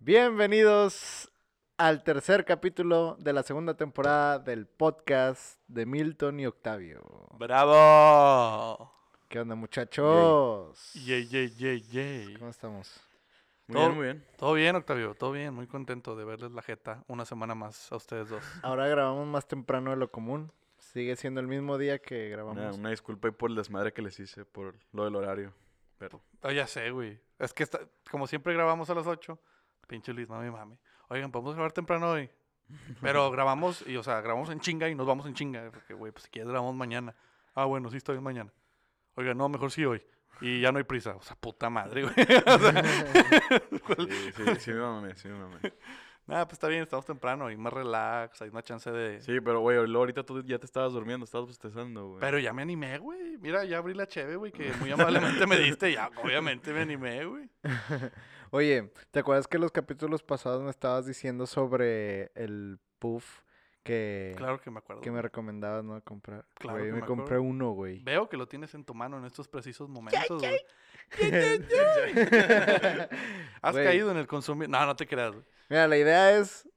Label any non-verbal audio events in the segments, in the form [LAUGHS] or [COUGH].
Bienvenidos al tercer capítulo de la segunda temporada del podcast de Milton y Octavio. ¡Bravo! ¿Qué onda, muchachos? Yay, yay, yay, yay. ¿Cómo estamos? Muy Todo- bien, muy bien. Todo bien, Octavio, todo bien. Muy contento de verles la jeta una semana más a ustedes dos. Ahora grabamos más temprano de lo común. Sigue siendo el mismo día que grabamos. una disculpa ahí por el desmadre que les hice por lo del horario. Pero Ah, ya sé, güey. Es que está- como siempre grabamos a las 8. Pinche Luis, mami, mami. Oigan, podemos grabar temprano hoy. Pero [LAUGHS] grabamos, y o sea, grabamos en chinga y nos vamos en chinga. Porque, güey, pues si quieres grabamos mañana. Ah, bueno, sí, estoy bien mañana. Oigan, no, mejor sí hoy. Y ya no hay prisa. O sea, puta madre, güey. [LAUGHS] O sea, [LAUGHS] sí, sí, sí me mamé, sí me mamé. Nada, pues está bien, estamos temprano. Hay más relax, hay más chance de... Sí, pero güey, ahorita tú ya te estabas durmiendo, estabas bostezando, güey. Pero ya me animé, güey. Mira, ya abrí la cheve, güey, que muy amablemente me diste. Ya, obviamente me animé, güey. [LAUGHS] Oye, ¿te acuerdas que los capítulos pasados me estabas diciendo sobre el puff que, Claro que me acuerdo. que me recomendabas no comprar? Claro Güey, que me, me compré uno, güey. Veo que lo tienes en tu mano en estos precisos momentos, güey. [LAUGHS] Has Güey. caído en el consumir. No, no te creas, güey. Mira, la idea es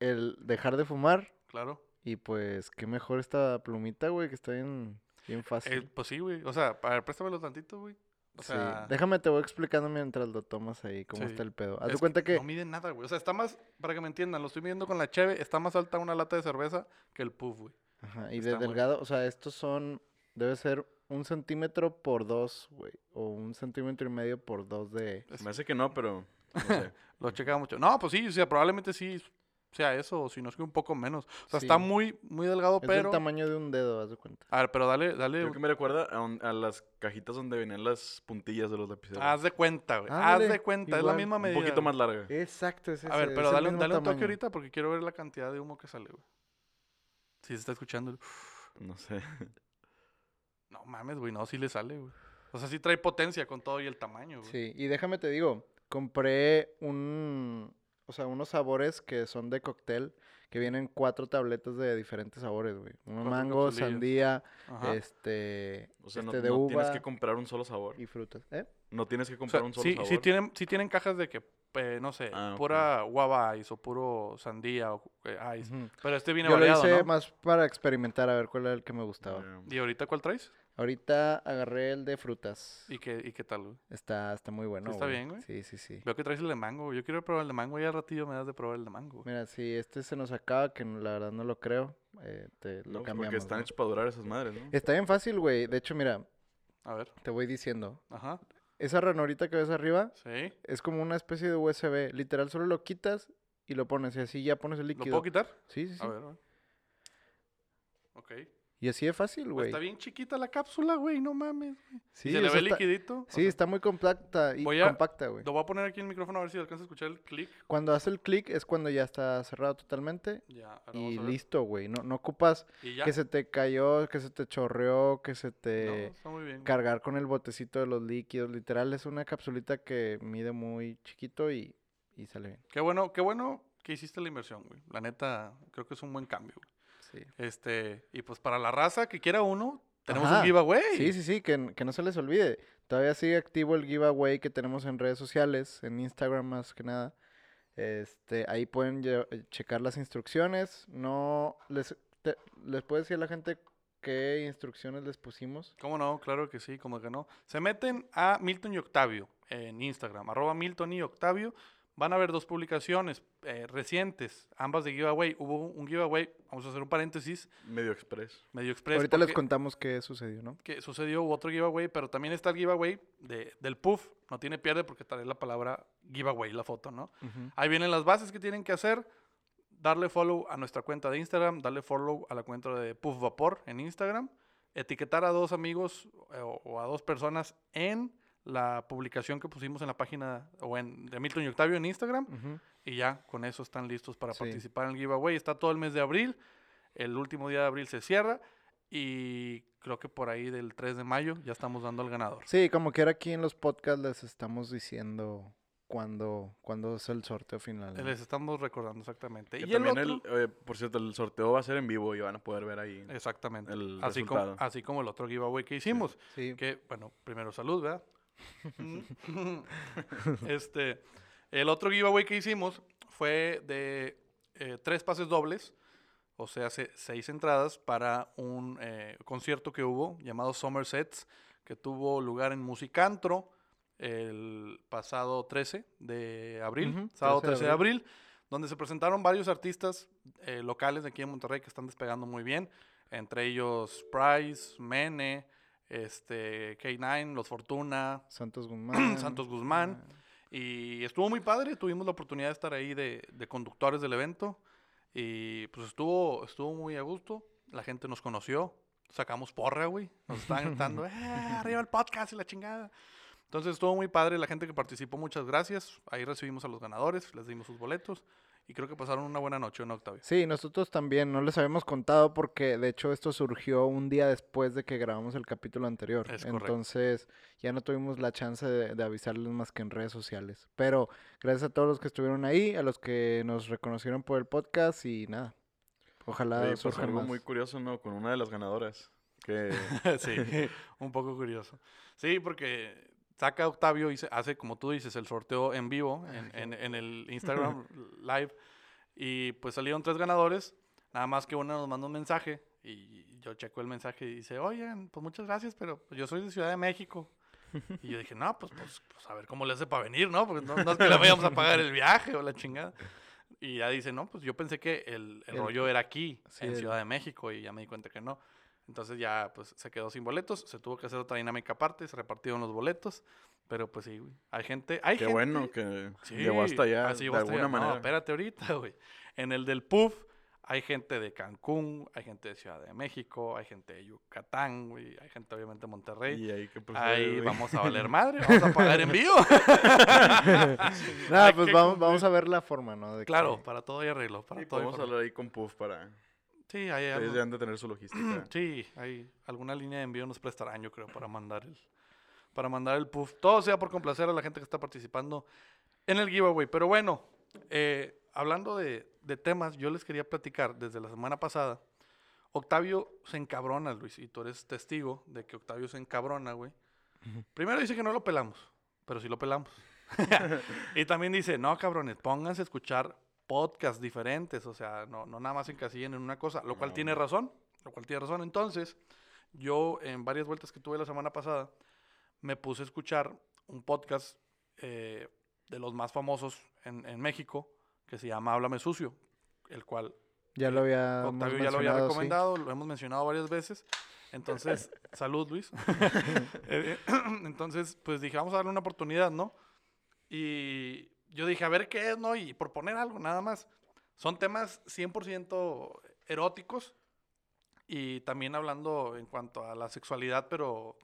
el dejar de fumar Claro. y pues qué mejor esta plumita, güey, que está bien, bien fácil. Eh, pues sí, güey. O sea, para, préstamelo tantito, güey. O Sí, sea, Déjame te voy explicando mientras lo tomas ahí, cómo Sí. está el pedo. Haz es de cuenta que... No mide nada, güey. O sea, está más, para que me entiendan, lo estoy midiendo con la cheve, está más alta una lata de cerveza que el puff, güey. Ajá, y está de muy- delgado, o sea, estos son... Debe ser un centímetro por dos, güey. O un centímetro y medio por dos de... Me hace que no, pero [LAUGHS] no sé. Lo checaba mucho. No, pues sí, o sea, probablemente sí sea eso, o si no es que un poco menos. O sea, Sí. está muy, muy delgado, Es pero... del tamaño de un dedo, haz de cuenta. A ver, pero dale, dale. Creo que me recuerda a, un- a las cajitas donde venían las puntillas de los lapiceros. Haz de cuenta, güey. Haz de cuenta, es la misma un medida. poquito güey. más larga. Exacto, es A ese, ver, es pero el dale, dale un toque ahorita porque quiero ver la cantidad de humo que sale, güey. Si se está escuchando. No sé. No mames, güey, no, sí le sale, güey. O sea, sí trae potencia con todo y el tamaño, güey. Sí, y déjame te digo, compré un, o sea, unos sabores que son de cóctel, que vienen cuatro tabletas de diferentes sabores, güey. Cuatro mango, capsulillas. sandía, Ajá. este, O sea, no, este de no uva tienes que comprar un solo sabor. y frutas. ¿Eh? No tienes que O comprar sea, un solo sí, sabor. sí tienen, sí tienen cajas de que, eh, no sé, Ah, pura guava ice o puro sandía o eh, ice. Pero este viene Yo lo hice ¿no? más para experimentar a ver cuál era el que me gustaba. ¿Y ahorita cuál traes? Ahorita agarré el de frutas. ¿Y qué, y qué tal, güey? Está, está muy bueno. está bien, güey? Sí, sí, sí. Veo que traes el de mango. Yo quiero probar el de mango y al ratillo me das de probar el de mango. güey. Mira, si este se nos acaba, que no- la verdad no lo creo, eh, te lo no, pues cambiamos. porque están ¿no? hechos para durar esas madres, ¿no? Está bien fácil, güey. De hecho, mira, A ver. te voy diciendo. Ajá. Esa ranorita que ves arriba Sí. es como una especie de USB. Literal, solo lo quitas y lo pones. Y así ya pones el ¿Lo líquido. puedo quitar? Sí, sí, sí. A ver, a ver. Ok. Y así de fácil, Pues güey. está bien chiquita la cápsula, güey. No mames. güey. Sí, ¿Y se le ve está- liquidito. Sí, sea, está muy compacta y Voy a- compacta, güey. Lo voy a poner aquí en el micrófono a ver si alcanza a escuchar el clic. Cuando hace el clic es cuando ya está cerrado totalmente. Ya, Y listo, güey. No, no ocupas que se te cayó, que se te chorreó, que se No, te... está muy bien. cargar con el botecito de los líquidos. Literal, es una capsulita que mide muy chiquito y, y sale bien. Qué bueno, qué bueno que hiciste la inversión, güey. La neta, creo que es un buen cambio. güey. Sí. Este, y pues para la raza que quiera uno, tenemos Ajá. un giveaway. Sí, sí, sí, que, que no se les olvide. Todavía sigue activo el giveaway que tenemos en redes sociales, en Instagram más que nada. Este, ahí pueden eh, checar las instrucciones. No les, te- les puedo decir a la gente qué instrucciones les pusimos. ¿Cómo no? Claro que sí, como que no. Se meten a Milton y Octavio en Instagram, arroba Milton y Octavio. Van a ver dos publicaciones eh, recientes, ambas de giveaway. Hubo un giveaway, vamos a hacer un paréntesis, Medio express. medio express. Ahorita les contamos qué sucedió, ¿no? que sucedió hubo otro giveaway, pero también está el giveaway de, del puff. No tiene pierde porque trae la palabra giveaway, la foto, ¿no? Ahí vienen las bases que tienen que hacer. Darle follow a nuestra cuenta de Instagram, darle follow a la cuenta de Puff Vapor en Instagram, etiquetar a dos amigos eh, o, o a dos personas en la publicación que pusimos en la página o en de Milton y Octavio en Instagram y ya con eso están listos para Sí. participar en el giveaway. Está todo el mes de abril. El último día de abril se cierra y creo que por ahí del 3 de mayo ya estamos dando al ganador. Sí, como quiera aquí en los podcasts les estamos diciendo cuándo, cuándo es el sorteo final. ¿no? Les estamos recordando exactamente. Que Y el también otro, el, eh, por cierto, el sorteo va a ser en vivo y van a poder ver ahí. exactamente. el así, como, así como el otro giveaway que hicimos. Sí. Que, bueno, primero salud, ¿verdad? [LAUGHS] este, El otro giveaway que hicimos fue de eh, tres pases dobles, o sea, se- seis entradas para un eh, concierto que hubo llamado Somersets, que tuvo lugar en Musicantro el pasado 13 de abril, sábado 13 de 13 de abril, donde se presentaron varios artistas eh, locales de aquí en Monterrey que están despegando muy bien, entre ellos Price, Mene, este, K9, Los Fortuna, Santos [CLEARS THROAT] Guzmán. Santos Guzmán. Y estuvo muy padre, tuvimos la oportunidad de estar ahí de, de conductores del evento. Y pues estuvo, estuvo muy a gusto. La gente nos conoció. Sacamos porra, güey. Nos estaban gritando, [LAUGHS] ¡eh! Arriba el podcast y la chingada. Entonces estuvo muy padre la gente que participó. Muchas gracias. Ahí recibimos a los ganadores, les dimos sus boletos. Y creo que pasaron una buena noche, ¿no, Octavio? Sí, nosotros también, no les habíamos contado porque de hecho esto surgió un día después de que grabamos el capítulo anterior. Es correcto. Entonces ya no tuvimos la chance de, de avisarles más que en redes sociales. Pero gracias a todos los que estuvieron ahí, a los que nos reconocieron por el podcast y nada. Ojalá Oye, pues surjan algo más. muy curioso, ¿no? Con una de las ganadoras. Que [LAUGHS] sí, un poco curioso. Sí, porque saca Octavio y se- hace, como tú dices, el sorteo en vivo en, en- en el [LAUGHS] Instagram Live. Y pues salieron tres ganadores. Nada más que uno nos manda un mensaje y yo checo el mensaje y dice, oigan, pues muchas gracias, pero pues, yo soy de Ciudad de México. [LAUGHS] Y yo dije, no, pues, pues, pues, a ver cómo le hace para venir, ¿no? Porque no, no es que le vayamos a pagar el viaje o la chingada. Y ya dice, no, pues yo pensé que el, el El- rollo era aquí, en el- Ciudad de México, y ya me di cuenta que no. Entonces ya pues se quedó sin boletos, se tuvo que hacer otra dinámica aparte, se repartieron los boletos, pero pues sí, güey. Hay gente, hay qué gente- bueno que Sí, llegó hasta allá así de llegó hasta alguna allá. No, manera. espérate ahorita, güey. En el del PUF hay gente de Cancún, hay gente de Ciudad de México, hay gente de Yucatán, güey, hay gente obviamente de Monterrey. y ahí que procede, Ahí güey. vamos a valer [LAUGHS] madre, vamos a pagar en vivo. [LAUGHS] Nada, Hay pues que vamos, vamos a ver la forma, ¿no? De Claro, que- para todo hay arreglo, para Y todo podemos forma. hablar ahí con Puff para... Sí, hay Ellos ya han de tener su logística. [CLEARS THROAT] Sí, hay alguna línea de envío nos prestarán, yo creo, para mandar el para mandar el puff. Todo sea por complacer a la gente que está participando en el giveaway. Pero bueno, eh, hablando de, de temas, yo les quería platicar desde la semana pasada. Octavio se encabrona, Luis, y tú eres testigo de que Octavio se encabrona, güey. Primero dice que no lo pelamos, pero sí lo pelamos. [LAUGHS] [LAUGHS] y también dice, no, cabrones, pónganse a escuchar podcasts diferentes, o sea, no, no nada más encasillen en una cosa, lo cual No, tiene no. razón, lo cual tiene razón. Entonces, yo en varias vueltas que tuve la semana pasada, me puse a escuchar un podcast eh, de los más famosos en, en México, que se llama Háblame Sucio, el cual Ya lo había Octavio ya lo había recomendado, lo hemos mencionado varias veces. Entonces, [LAUGHS] salud, Luis. [LAUGHS] Eh, [CLEARS THROAT] Entonces, pues dije, vamos a darle una oportunidad, ¿no? Y yo dije, a ver qué es, ¿no? Y por poner algo, nada más. Son temas 100% eróticos y también hablando en cuanto a la sexualidad, pero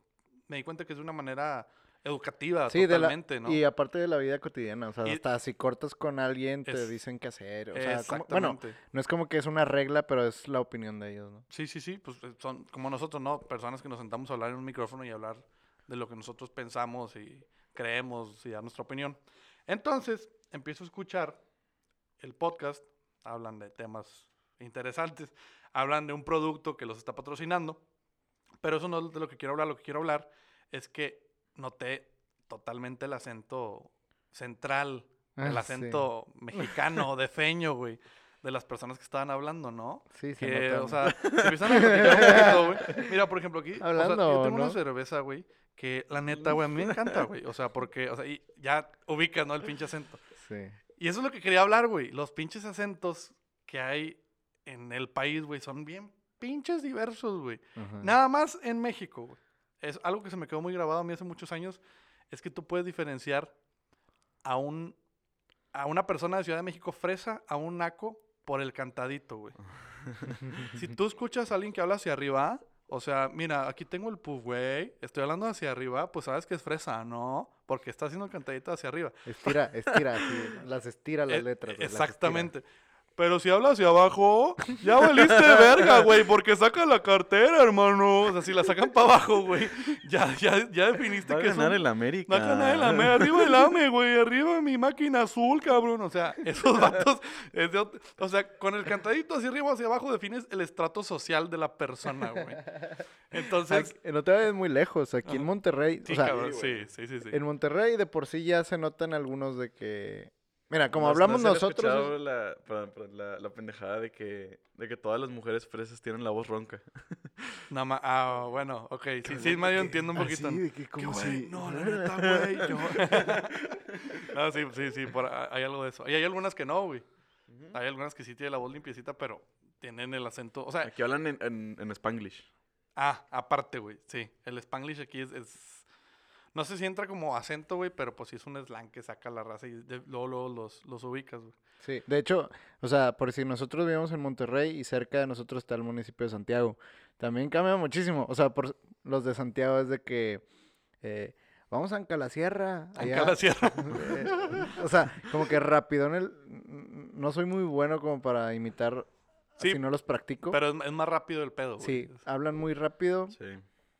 me di cuenta que es de una manera educativa Sí, de la, totalmente, ¿no? y aparte de la vida cotidiana, o sea, Y- hasta si cortas con alguien te Es- dicen qué hacer, o sea, como- bueno, no es como que es una regla, pero es la opinión de ellos, ¿no? Sí, sí, sí, pues eh, son como nosotros, ¿no? Personas que nos sentamos a hablar en un micrófono y hablar de lo que nosotros pensamos y creemos y dar nuestra opinión. Entonces, empiezo a escuchar el podcast, hablan de temas interesantes, hablan de un producto que los está patrocinando, pero eso no es de lo que quiero hablar, lo que quiero hablar es que noté totalmente el acento central, el Ah, sí. acento mexicano, [LAUGHS] de feño, güey, de las personas que estaban hablando, ¿no? Sí, se Que, nota, o sea, se empiezan a platicar un poquito, güey. Mira, por ejemplo, aquí, o sea, Hablando, yo tengo una ¿no? cerveza, güey, que la neta, güey, a mí me encanta, güey. O sea, porque, o sea, y ya ubicas, ¿no? El pinche acento. Sí. Y eso es lo que quería hablar, güey. Los pinches acentos que hay en el país, güey, son bien pinches diversos, güey. Nada más en México, güey. Es algo que se me quedó muy grabado a mí hace muchos años. Es que tú puedes diferenciar a un a una persona de Ciudad de México fresa a un naco por el cantadito, güey. [LAUGHS] si tú escuchas a alguien que habla hacia arriba, o sea, mira, aquí tengo el puff, güey. Estoy hablando hacia arriba, pues sabes que es fresa, ¿no? Porque está haciendo el cantadito hacia arriba. Estira, estira, sí, las estira las [LAUGHS] letras. güey, las estira. Pero si habla hacia abajo, ya valiste [LAUGHS] verga, güey, porque saca la cartera, hermano. O sea, si la sacan para abajo, güey, ya, ya, ya definiste Va a que es ganar un- el América. Va a ganar el AME, arriba el AME, güey, arriba mi máquina azul, cabrón. O sea, esos vatos, es de o sea, con el cantadito hacia arriba o hacia abajo defines el estrato social de la persona, güey. Entonces, Aquí- no te vayas muy lejos, aquí en. Monterrey, sí, o sea, cabrón, sí, sí, sí, sí. en Monterrey de por sí ya se notan algunos de que Mira, como ¿No- hablamos no nosotros... escuchado La, perdón, perdón, la, la pendejada de que, de que todas las mujeres fresas tienen la voz ronca. [LAUGHS] Nada más, ah, bueno, ok. Sí, sí, medio entiendo un poquito. Así, de que ¿Qué, como güey? si... No, la neta, güey. yo- [LAUGHS] no, sí, sí, sí, por- hay algo de eso. Y hay algunas que no, güey. Hay algunas que sí tienen la voz limpiecita, pero tienen el acento. O sea, Aquí hablan en, en, en Spanglish. ah, aparte, güey. Sí, el Spanglish aquí es, es- No sé si entra como acento, güey, pero pues sí es un slang que saca la raza y de- luego, luego los, los ubicas, güey. Sí, de hecho, o sea, por si nosotros vivimos en Monterrey y cerca de nosotros está el municipio de Santiago, también cambia muchísimo. O sea, por los de Santiago es de que eh, vamos a Ancalasierra. Acá la sierra. [LAUGHS] Eh, [LAUGHS] o sea, como que rápido en el... No soy muy bueno como para imitar Sí, si no los practico. Pero es, es más rápido el pedo, güey. sí, hablan muy rápido. Sí.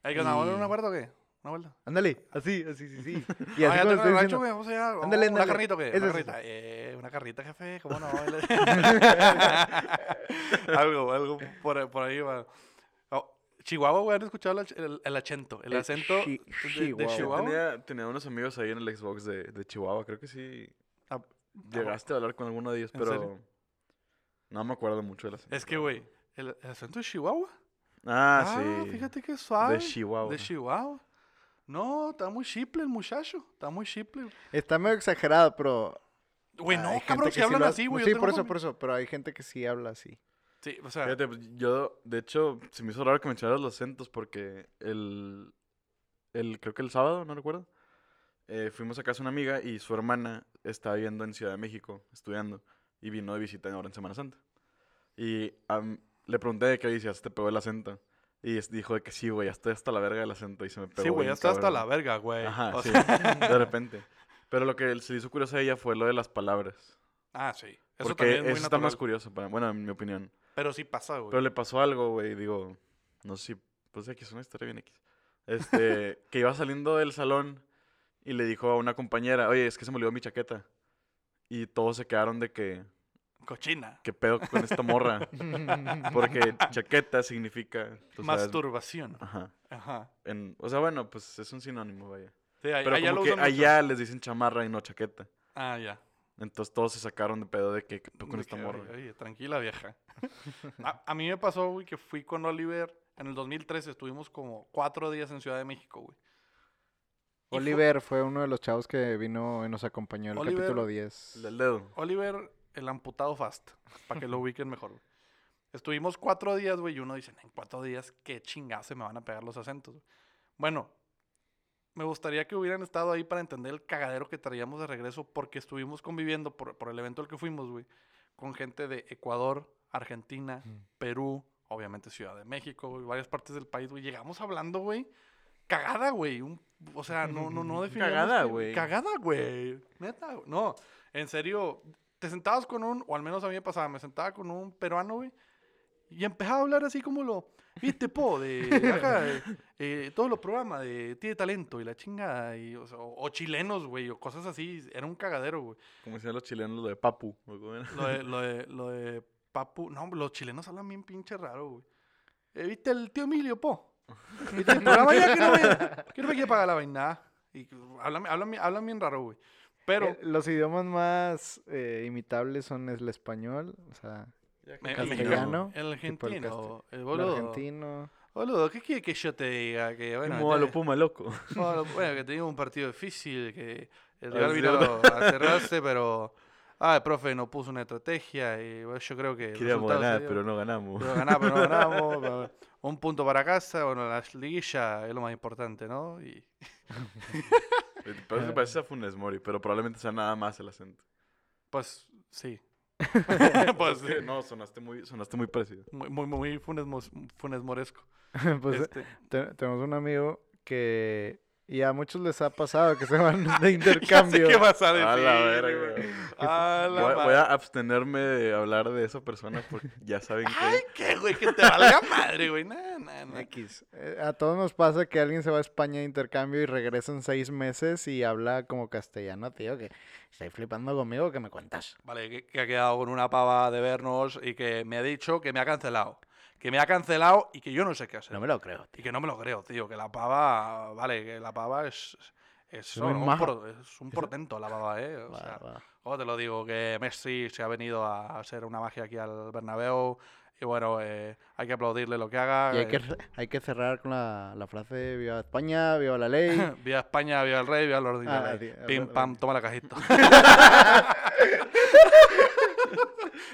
Hay que ¿Una y- vuelta o qué? ¿Una vuelta? Ándale, así, así, sí, sí. [LAUGHS] Y Ah, así como tengo estoy rancho, diciendo, vamos allá. vamos, Ándale, ¿Una ándale. carnita qué? Una es carnita. Eh, una carrita, jefe, ¿cómo no? [LAUGHS] [LAUGHS] algo, algo por, ahí- por ahí va. Oh, Chihuahua, güey, ¿han escuchado el, el, el acento? El El acento chi- de- de, Chihuahua. Tenía, tenía unos amigos ahí en el Xbox de, de Chihuahua. Creo que sí. Ah, Llegaste a hablar con alguno de ellos, ¿En pero serio? no me acuerdo mucho de las. Es que, güey, el, el acento de Chihuahua. Ah, sí. fíjate que suave. De Chihuahua. De Chihuahua. No, está muy chiple el muchacho. Está muy chiple. Está medio exagerado, pero... Güey, no, hay gente cabrón, que si hablan así, güey. Sí, por eso, por eso. Pero hay gente que sí habla así. Sí, o sea, Fíjate, pues, yo, de hecho, se me hizo raro que mencionaras los acentos porque el, el creo que el sábado, no recuerdo, eh, fuimos a casa de una amiga y su hermana está viviendo en Ciudad de México, estudiando, y vino de visita ahora en Semana Santa. Y le pregunté de qué decías, te pegó el acento. Y dijo de que sí, güey, ya estoy hasta la verga del acento y se me pegó sí, güey, ya hasta la verga, güey. Ajá, O sí, sea, de [LAUGHS] repente. Pero lo que se le hizo curioso a ella fue lo de las palabras. ah, sí. Eso Porque también es muy eso está más curioso, para, bueno, en mi opinión. Pero sí pasa, güey. Pero le pasó algo, güey, digo, no sé si, pues X, es una historia bien X. Este, [LAUGHS] que iba saliendo del salón y le dijo a una compañera, oye, es que se me olvidó mi chaqueta. Y todos se quedaron de que, Cochina. ¿qué pedo con esta morra? [LAUGHS] Porque chaqueta significa, tú sabes, Masturbación. Ajá. Ajá. En, o sea, bueno, pues es un sinónimo, vaya. Sí, Pero allá como que mucho. allá les dicen chamarra y no chaqueta. Ah, ya. Entonces todos se sacaron de pedo de que, ¿qué pedo con De esta que, morra? Oye, oye, tranquila, vieja. [LAUGHS] a, a mí me pasó, güey, que fui con Oliver en el 2013. Estuvimos como cuatro días en Ciudad de México, güey. Oliver fue uno de los chavos que vino y nos acompañó en el Oliver- capítulo 10. El del dedo. Oliver, el amputado fast, para que lo ubiquen mejor. güey. Estuvimos cuatro días, güey, y uno dice, en cuatro días, qué chingados se me van a pegar los acentos. güey?". Bueno, me gustaría que hubieran estado ahí para entender el cagadero que traíamos de regreso, porque estuvimos conviviendo por, por el evento al que fuimos, güey, con gente de Ecuador, Argentina, Perú, obviamente Ciudad de México, güey, varias partes del país, güey. Llegamos hablando, güey, cagada, güey. un- O sea, no, no, no definíamos [LAUGHS] Cagada, güey. Cagada, güey. Neta, no. En serio, te sentabas con un, o al menos a mí me pasaba, me sentaba con un peruano, güey, y empezaba a hablar así como lo, viste, po, de acá, eh, eh, todos los programas de Tiene Talento y la chingada, y, o, sea, o- o chilenos, güey, o cosas así, era un cagadero, güey. Como decían los chilenos, lo de papu. ¿o cómo era? Lo de, [LAUGHS] lo de, lo de Papu, no, los chilenos hablan bien pinche raro, güey. Eh, ¿Viste el tío Emilio, po? ¿Viste el programa ya que no me, que no me quiere pagar la vaina? Y hablan, hablan, hablan bien raro, güey. Pero... Eh, los idiomas más eh, imitables son el español, o sea, el castellano, El el argentino. El el boludo. argentino. Boludo, ¿qué quiere que yo te diga? Que, bueno, Como a lo puma loco. bueno, bueno, que teníamos un partido difícil, que el Ah, rival vino a cerrarse, pero... Ah, el profe no puso una estrategia y bueno, yo creo que... el Queríamos ganar, dio. pero no ganamos. Pero ganamos, pero no [LAUGHS] ganamos. un punto para casa, bueno, la liguilla es lo más importante, ¿no? Y [LAUGHS] Pero se parece a Funes Mori, pero probablemente sea nada más el acento. pues sí. [LAUGHS] pues que sí. no, sonaste muy, sonaste muy parecido. Muy, muy, muy funes, funes moresco. [LAUGHS] pues Este, te- tenemos un amigo que, y a muchos les ha pasado que se van [LAUGHS] de [LAUGHS] intercambio. qué vas a decir. A la verga, güey. güey. A la Voy, a abstenerme de hablar de esa persona porque ya saben Ay, que... qué, güey, que te valga madre, güey. Nah, nah, nah. X. Eh, a todos nos pasa que alguien se va a España de intercambio y regresa en seis meses y habla como castellano, tío, que estoy flipando conmigo, que me cuentas? Vale, que, que ha quedado con una pava de vernos y que me ha dicho que me ha cancelado. Que me ha cancelado y que yo no sé qué hacer. No me lo creo, Y tío. que no me lo creo, tío. Que la pava, vale, que la pava es. Es, un, maja. por- es un portento, la pava, ¿eh? O Va, sea, va. ¿Cómo te lo digo? Que Messi se ha venido a hacer una magia aquí al Bernabéu. Y bueno, eh, hay que aplaudirle lo que haga. Y hay que, eh, hay que cerrar con la, la frase Viva España, viva la ley. [LAUGHS] viva España, viva el rey, viva el orden. Ah, Pim, pam, toma la cajita. [LAUGHS]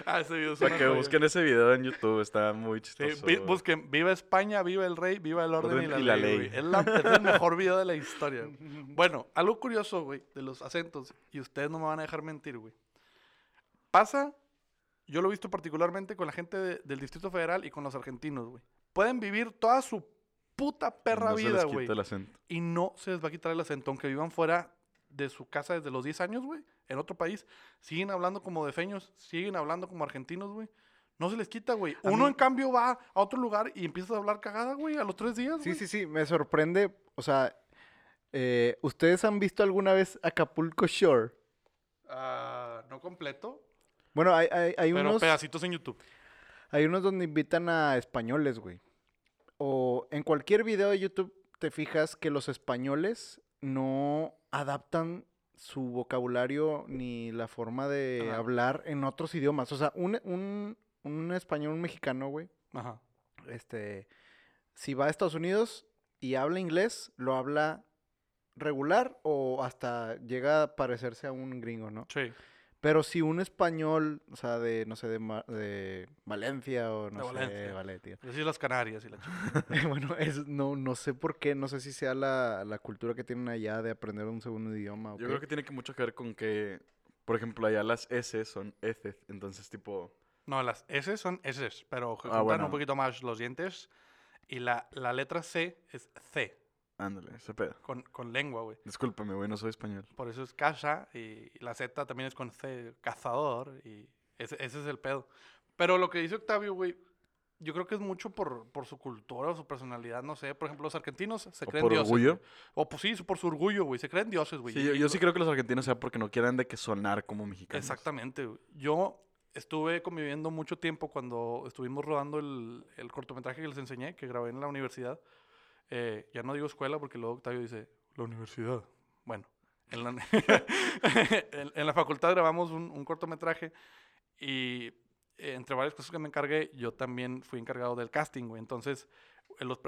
ah, ese video Para que joya. busquen ese video en YouTube, está muy Sí, chistoso. vi- busquen Viva España, viva el rey, viva el orden, y la, ley. güey. ley. Es, la- es el mejor video de la historia. güey. [LAUGHS] Bueno, algo curioso, güey, de los acentos, y ustedes no me van a dejar mentir, güey. Pasa, yo lo he visto particularmente con la gente de- del Distrito Federal y con los argentinos, güey. Pueden vivir toda su puta perra no vida, güey. Y no se les va a quitar el acento, aunque vivan fuera de su casa desde los 10 años, güey, en otro país. Siguen hablando como de feños, siguen hablando como argentinos, güey. No se les quita, güey. Uno, mí- en cambio, va a otro lugar y empieza a hablar cagada, güey, a los tres días, Sí, güey. sí, sí, me sorprende. O sea, eh, ¿ustedes han visto alguna vez Acapulco Shore? Ah, no completo, Bueno, hay, hay, hay pero unos, pedacitos en YouTube. hay unos donde invitan a españoles, güey. O en cualquier video de YouTube te fijas que los españoles no adaptan su vocabulario ni la forma de Ajá. hablar en otros idiomas. O sea, un, un, un español, un mexicano, güey, Ajá. este, si va a Estados Unidos y habla inglés, lo habla regular o hasta llega a parecerse a un gringo, ¿no? Sí. Pero si un español, o sea, de, no sé, de, Ma- de Valencia o no De sé, Valencia. vale, tío. Así las Canarias y la chica. [LAUGHS] bueno, es, no, no sé por qué, no sé si sea la, la cultura que tienen allá de aprender un segundo idioma. o Yo creo que tiene que mucho que ver con que, por ejemplo, allá las S son S, entonces tipo... No, las S son S, pero Ah, juntan bueno. un poquito más los dientes. Y la, la letra C es C, Ándale, ese pedo. con, con lengua, güey. Discúlpame, güey, no soy español. Por eso es casa y la Z también es con C, cazador y ese, ese es el pedo. Pero lo que dice Octavio, güey, yo creo que es mucho por, por su cultura o su personalidad, no sé. Por ejemplo, los argentinos se ¿O creen por dioses. orgullo? güey. O pues sí, por su orgullo, güey. Se creen dioses, güey. Sí, yo, yo sí creo que los argentinos sea porque no quieran de que sonar como mexicanos. Exactamente, güey. Yo estuve conviviendo mucho tiempo cuando estuvimos rodando el, el cortometraje que les enseñé, que grabé en la universidad. Eh, ya no digo escuela porque luego Octavio dice, la universidad. Bueno, en la, [LAUGHS] en, en la facultad grabamos un, un cortometraje y eh, entre varias cosas que me encargué, yo también fui encargado del casting, güey. Entonces,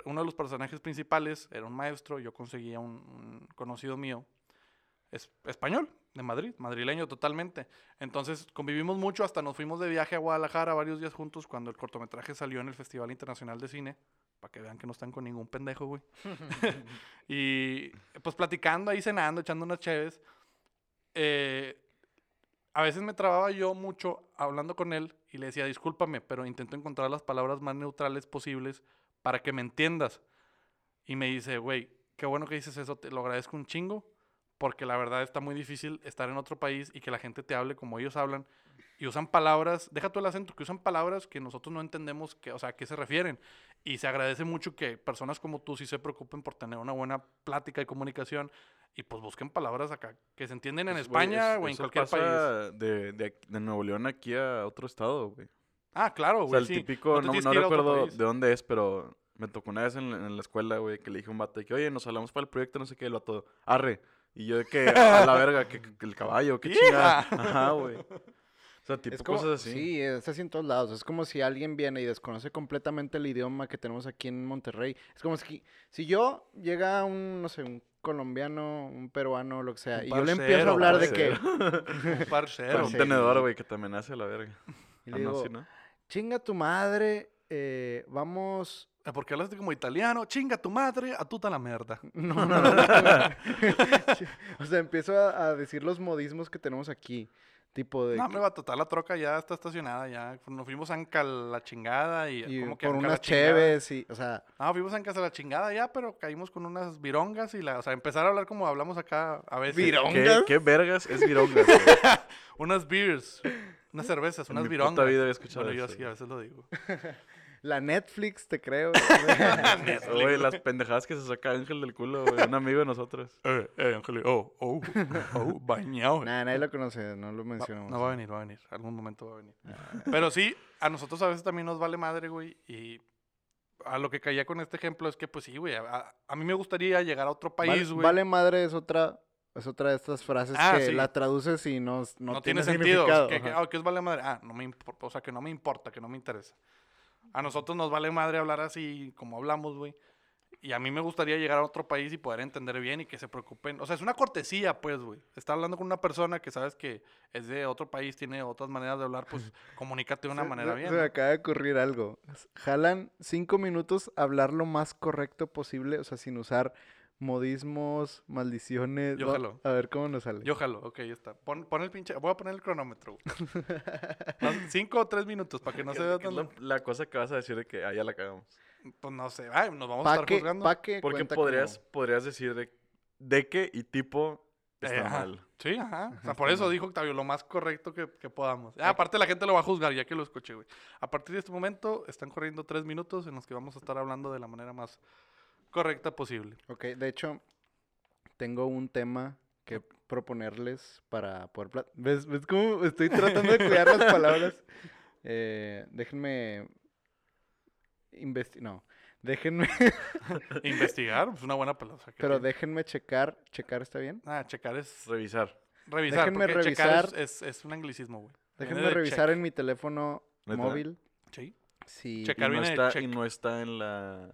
uno de los personajes principales era un maestro, yo conseguía un, un conocido mío, es, español, de Madrid, madrileño totalmente. Entonces, convivimos mucho, hasta nos fuimos de viaje a Guadalajara varios días juntos cuando el cortometraje salió en el Festival Internacional de Cine, para que vean que no están con ningún pendejo, güey. [LAUGHS] [LAUGHS] y pues platicando ahí, cenando, echando unas cheves. eh, a veces me trababa yo mucho hablando con él y le decía, discúlpame, pero intento encontrar las palabras más neutrales posibles para que me entiendas. Y me dice, güey, qué bueno que dices eso, te lo agradezco un chingo, porque la verdad está muy difícil estar en otro país y que la gente te hable como ellos hablan y usan palabras, deja tú el acento, que usan palabras que nosotros no entendemos, que, o sea, a qué se refieren. Y se agradece mucho que personas como tú sí se preocupen por tener una buena plática y comunicación y pues busquen palabras acá que se entienden en güey, España es- o en eso cualquier país. De, de, de Nuevo León aquí a otro estado, güey. Ah, claro, O sea, güey. el sí. típico, no, que recuerdo de dónde es, pero me tocó una vez en, la- en la escuela, güey, que le dije a un vato que, oye, nos hablamos para el proyecto, no sé qué, el vato, arre. Y yo de que, a la verga, que, que el caballo, qué [LAUGHS] chingada. Ajá, güey. Sea, tipo Es como, cosas así. Sí, es así en todos lados. Es como si alguien viene y desconoce completamente el idioma que tenemos aquí en Monterrey. Es como si, si yo llega un, no sé, un colombiano, un peruano, lo que sea, Un y yo le empiezo a parcero, hablar de que, [LAUGHS] Un parcero. un tenedor, güey, que te amenace a la verga. y Ah, le no, digo, sí, ¿no? chinga tu madre, eh, vamos... Eh, Porque hablaste como italiano, chinga tu madre, a tuta la mierda. [LAUGHS] No, no, no. [LAUGHS] o sea, empiezo a, a decir los modismos que tenemos aquí. Tipo de... No, me va a total la troca ya está estacionada ya. Nos fuimos a Anca la chingada y, y como que por Anca la unas cheves y, o sea, No, fuimos a Anca la chingada ya, pero caímos con unas virongas y la, o sea, empezar a hablar como hablamos acá a veces. ¿Virón? ¿Qué, ¿Virongas? qué vergas es virongas? [LAUGHS] Unas beers, unas cervezas, En unas mi puta virongas. vida había escuchado bueno, yo eso, sí, a veces lo digo. [LAUGHS] la Netflix, te creo. [LAUGHS] Güey, las pendejadas que se saca Ángel del culo, güey, un amigo de nosotros. Eh, eh, Ángel, oh, oh, oh, bañado. [LAUGHS] Nah, nadie lo conoce, no lo Va- mencionamos. no va a venir, va a venir. Algún momento va a venir. Pero sí, a nosotros a veces también nos vale madre, güey. Y a lo que caía con este ejemplo es que, pues sí, güey. A, a mí me gustaría llegar a otro país, güey. Vale madre es otra es otra de estas frases Ah, que sí. la traduces y no, no, No, tiene, tiene, sentido. significado. Que, que, ah, ¿qué os vale madre? Ah, no me importa. O sea, que no me importa, que no me interesa. A nosotros nos vale madre hablar así como hablamos, güey. Y a mí me gustaría llegar a otro país y poder entender bien y que se preocupen. O sea, es una cortesía, pues, güey. Estar hablando con una persona que sabes que es de otro país, tiene otras maneras de hablar, pues [LAUGHS] comunícate de una Se- manera se- bien. Se me acaba de ocurrir algo. Jalan cinco minutos hablar lo más correcto posible, o sea, sin usar modismos, maldiciones. Yo jalo. A ver cómo nos sale. Yo jalo, ok, ya está. Pon, pon el pinche. Voy a poner el cronómetro. [LAUGHS] Cinco o tres minutos para que no se vea ¿Qué tan. la, la cosa que vas a decir de que ah, ya la cagamos. Pues no sé. Ay, nos vamos a estar que, juzgando. pa' que Porque podrías, como- podrías decir de, de que y tipo está Eh, ajá. mal. Sí, ajá. O sea, por eso dijo Octavio, lo más correcto que, que podamos. Ah, aparte la gente lo va a juzgar, ya que lo escuché, güey. A partir de este momento están corriendo tres minutos en los que vamos a estar hablando de la manera más correcta posible. Ok, de hecho, tengo un tema que proponerles para poder... ¿Ves, ¿Ves cómo estoy tratando de cuidar las palabras? [LAUGHS] Eh, déjenme... Investi no, déjenme... [LAUGHS] Investigar, pues una buena palabra. pero tiene- déjenme checar. ¿Checar está bien? Ah, checar es... Revisar. Revisar, Déjenme porque checar es, revisar. es, es un anglicismo, güey. Déjenme de revisar check. en mi teléfono ¿Neta? móvil. Sí. Si... Check. Y Checar no, viene de está, check. y no está en la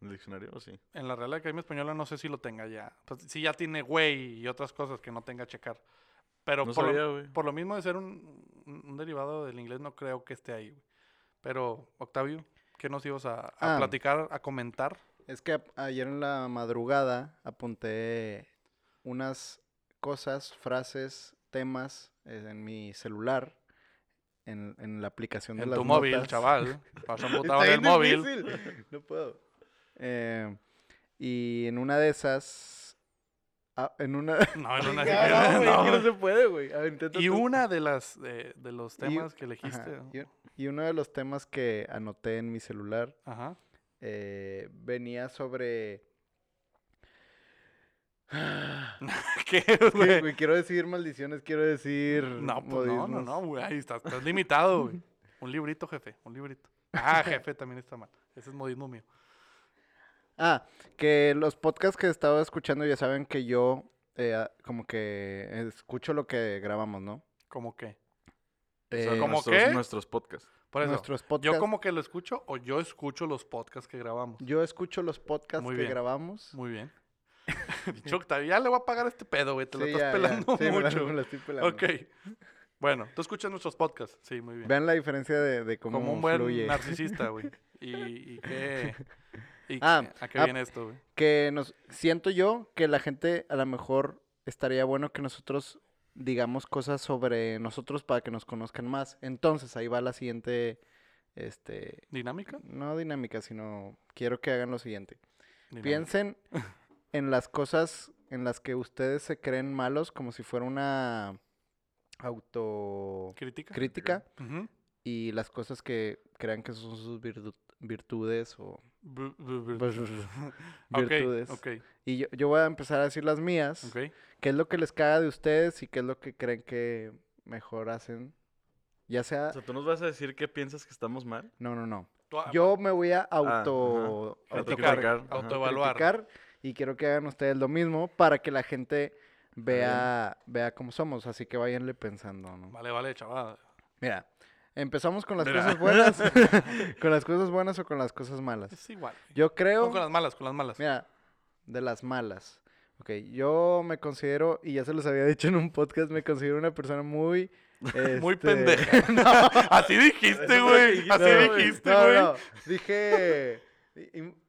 en el diccionario, ¿o sí? En la Real Academia Española no sé si lo tenga ya. Pues, sí ya tiene güey y otras cosas que no tenga checar. Pero No por, lo, sabía, güey. por lo mismo de ser un, derivado del inglés, no creo que esté ahí. Pero, Octavio, ¿qué nos ibas a, a Ah. platicar, a comentar? Es que a- ayer en la madrugada apunté unas cosas, frases, temas eh, en mi celular, en, en la aplicación de En las tu móvil, chaval. [LAUGHS] Botar en el bien móvil. difícil. No puedo. Eh, y en una de esas... ah, en una... [LAUGHS] No, en una... No, güey, es no. que no se puede, güey. Y tú. una de las de, de los Y- temas que Ajá, elegiste. y- Y uno de los temas que anoté en mi celular Ajá. eh, venía sobre... [LAUGHS] ¿Qué, [LAUGHS] Es que, quiero decir maldiciones, quiero decir. No, pues no, no, no, güey. Ahí estás, estás limitado, güey. Un librito, jefe, un librito. Ah, jefe, también está mal. Ese es modismo mío. Ah, que los podcasts que estaba escuchando ya saben que yo eh, ah, como que escucho lo que grabamos, ¿no? ¿Cómo qué? Eh, ¿cómo nuestros, qué? nuestros podcasts. Por eso, nuestros podcasts. ¿yo como que lo escucho o yo escucho los podcasts que grabamos? Yo escucho los podcasts Muy que bien. grabamos. Muy bien. [LAUGHS] Octavio, ya le voy a pagar este pedo, güey. Te lo estás ya, ya. pelando Sí, mucho. me la estoy pelando. ok. Bueno, tú escuchas nuestros podcasts. Sí, muy bien. Vean la diferencia de, de cómo Como un buen fluye. narcisista, güey. [LAUGHS] ¿Y, y qué? Y Ah, ¿A qué ah, viene esto, güey? Que nos siento yo que la gente a lo mejor estaría bueno que nosotros digamos cosas sobre nosotros para que nos conozcan más. Entonces, ahí va la siguiente este ¿Dinámica? no dinámica, sino quiero que hagan lo siguiente. Dinámica. Piensen [LAUGHS] en las cosas en las que ustedes se creen malos como si fuera una autocrítica ¿Crítica? Y las cosas que crean que son sus virtu- virtudes o Virtudes. ok, Y yo, yo voy a empezar a decir las mías. ok. ¿Qué es lo que les caga de ustedes y qué es lo que creen que mejor hacen? Ya sea... O sea, ¿tú nos vas a decir que piensas que estamos mal? No, no, no. Tú a- Yo me voy a Ah, auto... Ajá. autoevaluar. criticar y quiero que hagan ustedes lo mismo para que la gente vea, vea cómo somos. Así que váyanle pensando, ¿no? Vale, vale, chaval. Mira, empezamos con las cosas buenas. [LAUGHS] ¿Con las cosas buenas o con las cosas malas? Es igual. Yo creo... No, con las malas, con las malas. Mira, de las malas. Ok, yo me considero, y ya se los había dicho en un podcast, me considero una persona muy... [LAUGHS] Muy este, pendeja. [LAUGHS] Así dijiste, güey. Así no, dijiste, No, güey. no, dije...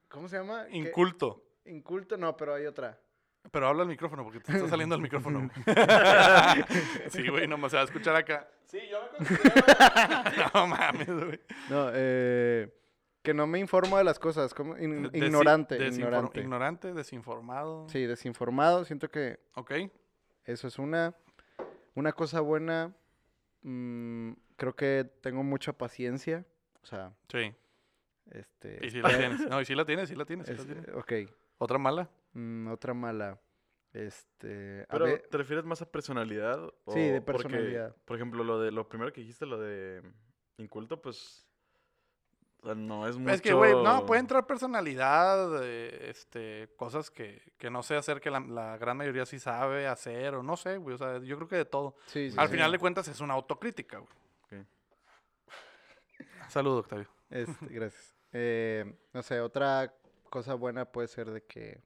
¿Cómo se llama? ¿Qué? Inculto. Inculto, no, pero hay otra. Pero habla al micrófono porque te está saliendo el micrófono. [LAUGHS] sí, güey, nomás se va a escuchar acá. Sí, yo me considero. [LAUGHS] no mames, güey. No, eh, que no me informo de las cosas, como in- Desi- ignorante, desinfor- ignorante. Ignorante, desinformado. Sí, desinformado, siento que Ok. eso es una, una cosa buena. mm, creo que tengo mucha paciencia, o sea, Sí. este... Y si la [LAUGHS] tienes. No, y si la tienes, sí la tienes. sí la es- tienes. ok. ¿Otra mala? Mm, otra mala. Este. Pero, ver, ¿te refieres más a personalidad? Sí, de porque, personalidad. por ejemplo, lo de lo primero que dijiste, lo de inculto, pues O sea, no es mucho... Es que, güey, no, puede entrar personalidad, eh, este, cosas que, que no sé hacer que la, la gran mayoría sí sabe hacer, o no sé, güey, o sea, yo creo que de todo. Sí, sí, Al sí. final de cuentas es una autocrítica, güey. Ok. Saludos, Octavio. Este, gracias. Eh, no sé, otra cosa buena puede ser de que...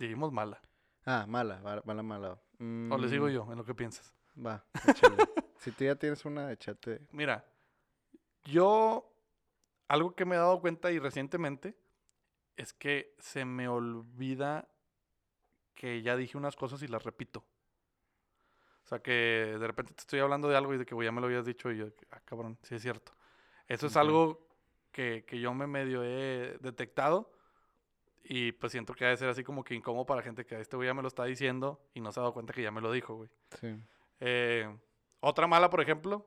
Dijimos mala. Ah, mala, mala, mala. O les digo Mm, yo, en lo que piensas. Va, [LAUGHS] si tú ya tienes una, échate. Mira, yo algo que me he dado cuenta y recientemente es que se me olvida que ya dije unas cosas y las repito. O sea que de repente te estoy hablando de algo y de que ya me lo habías dicho y yo, ah, cabrón, sí es cierto. Eso es algo que, que yo me medio he detectado y pues siento que ha de ser así como que incómodo para la gente que este güey ya me lo está diciendo y no se ha dado cuenta que ya me lo dijo, güey. Sí. Eh, otra mala, por ejemplo,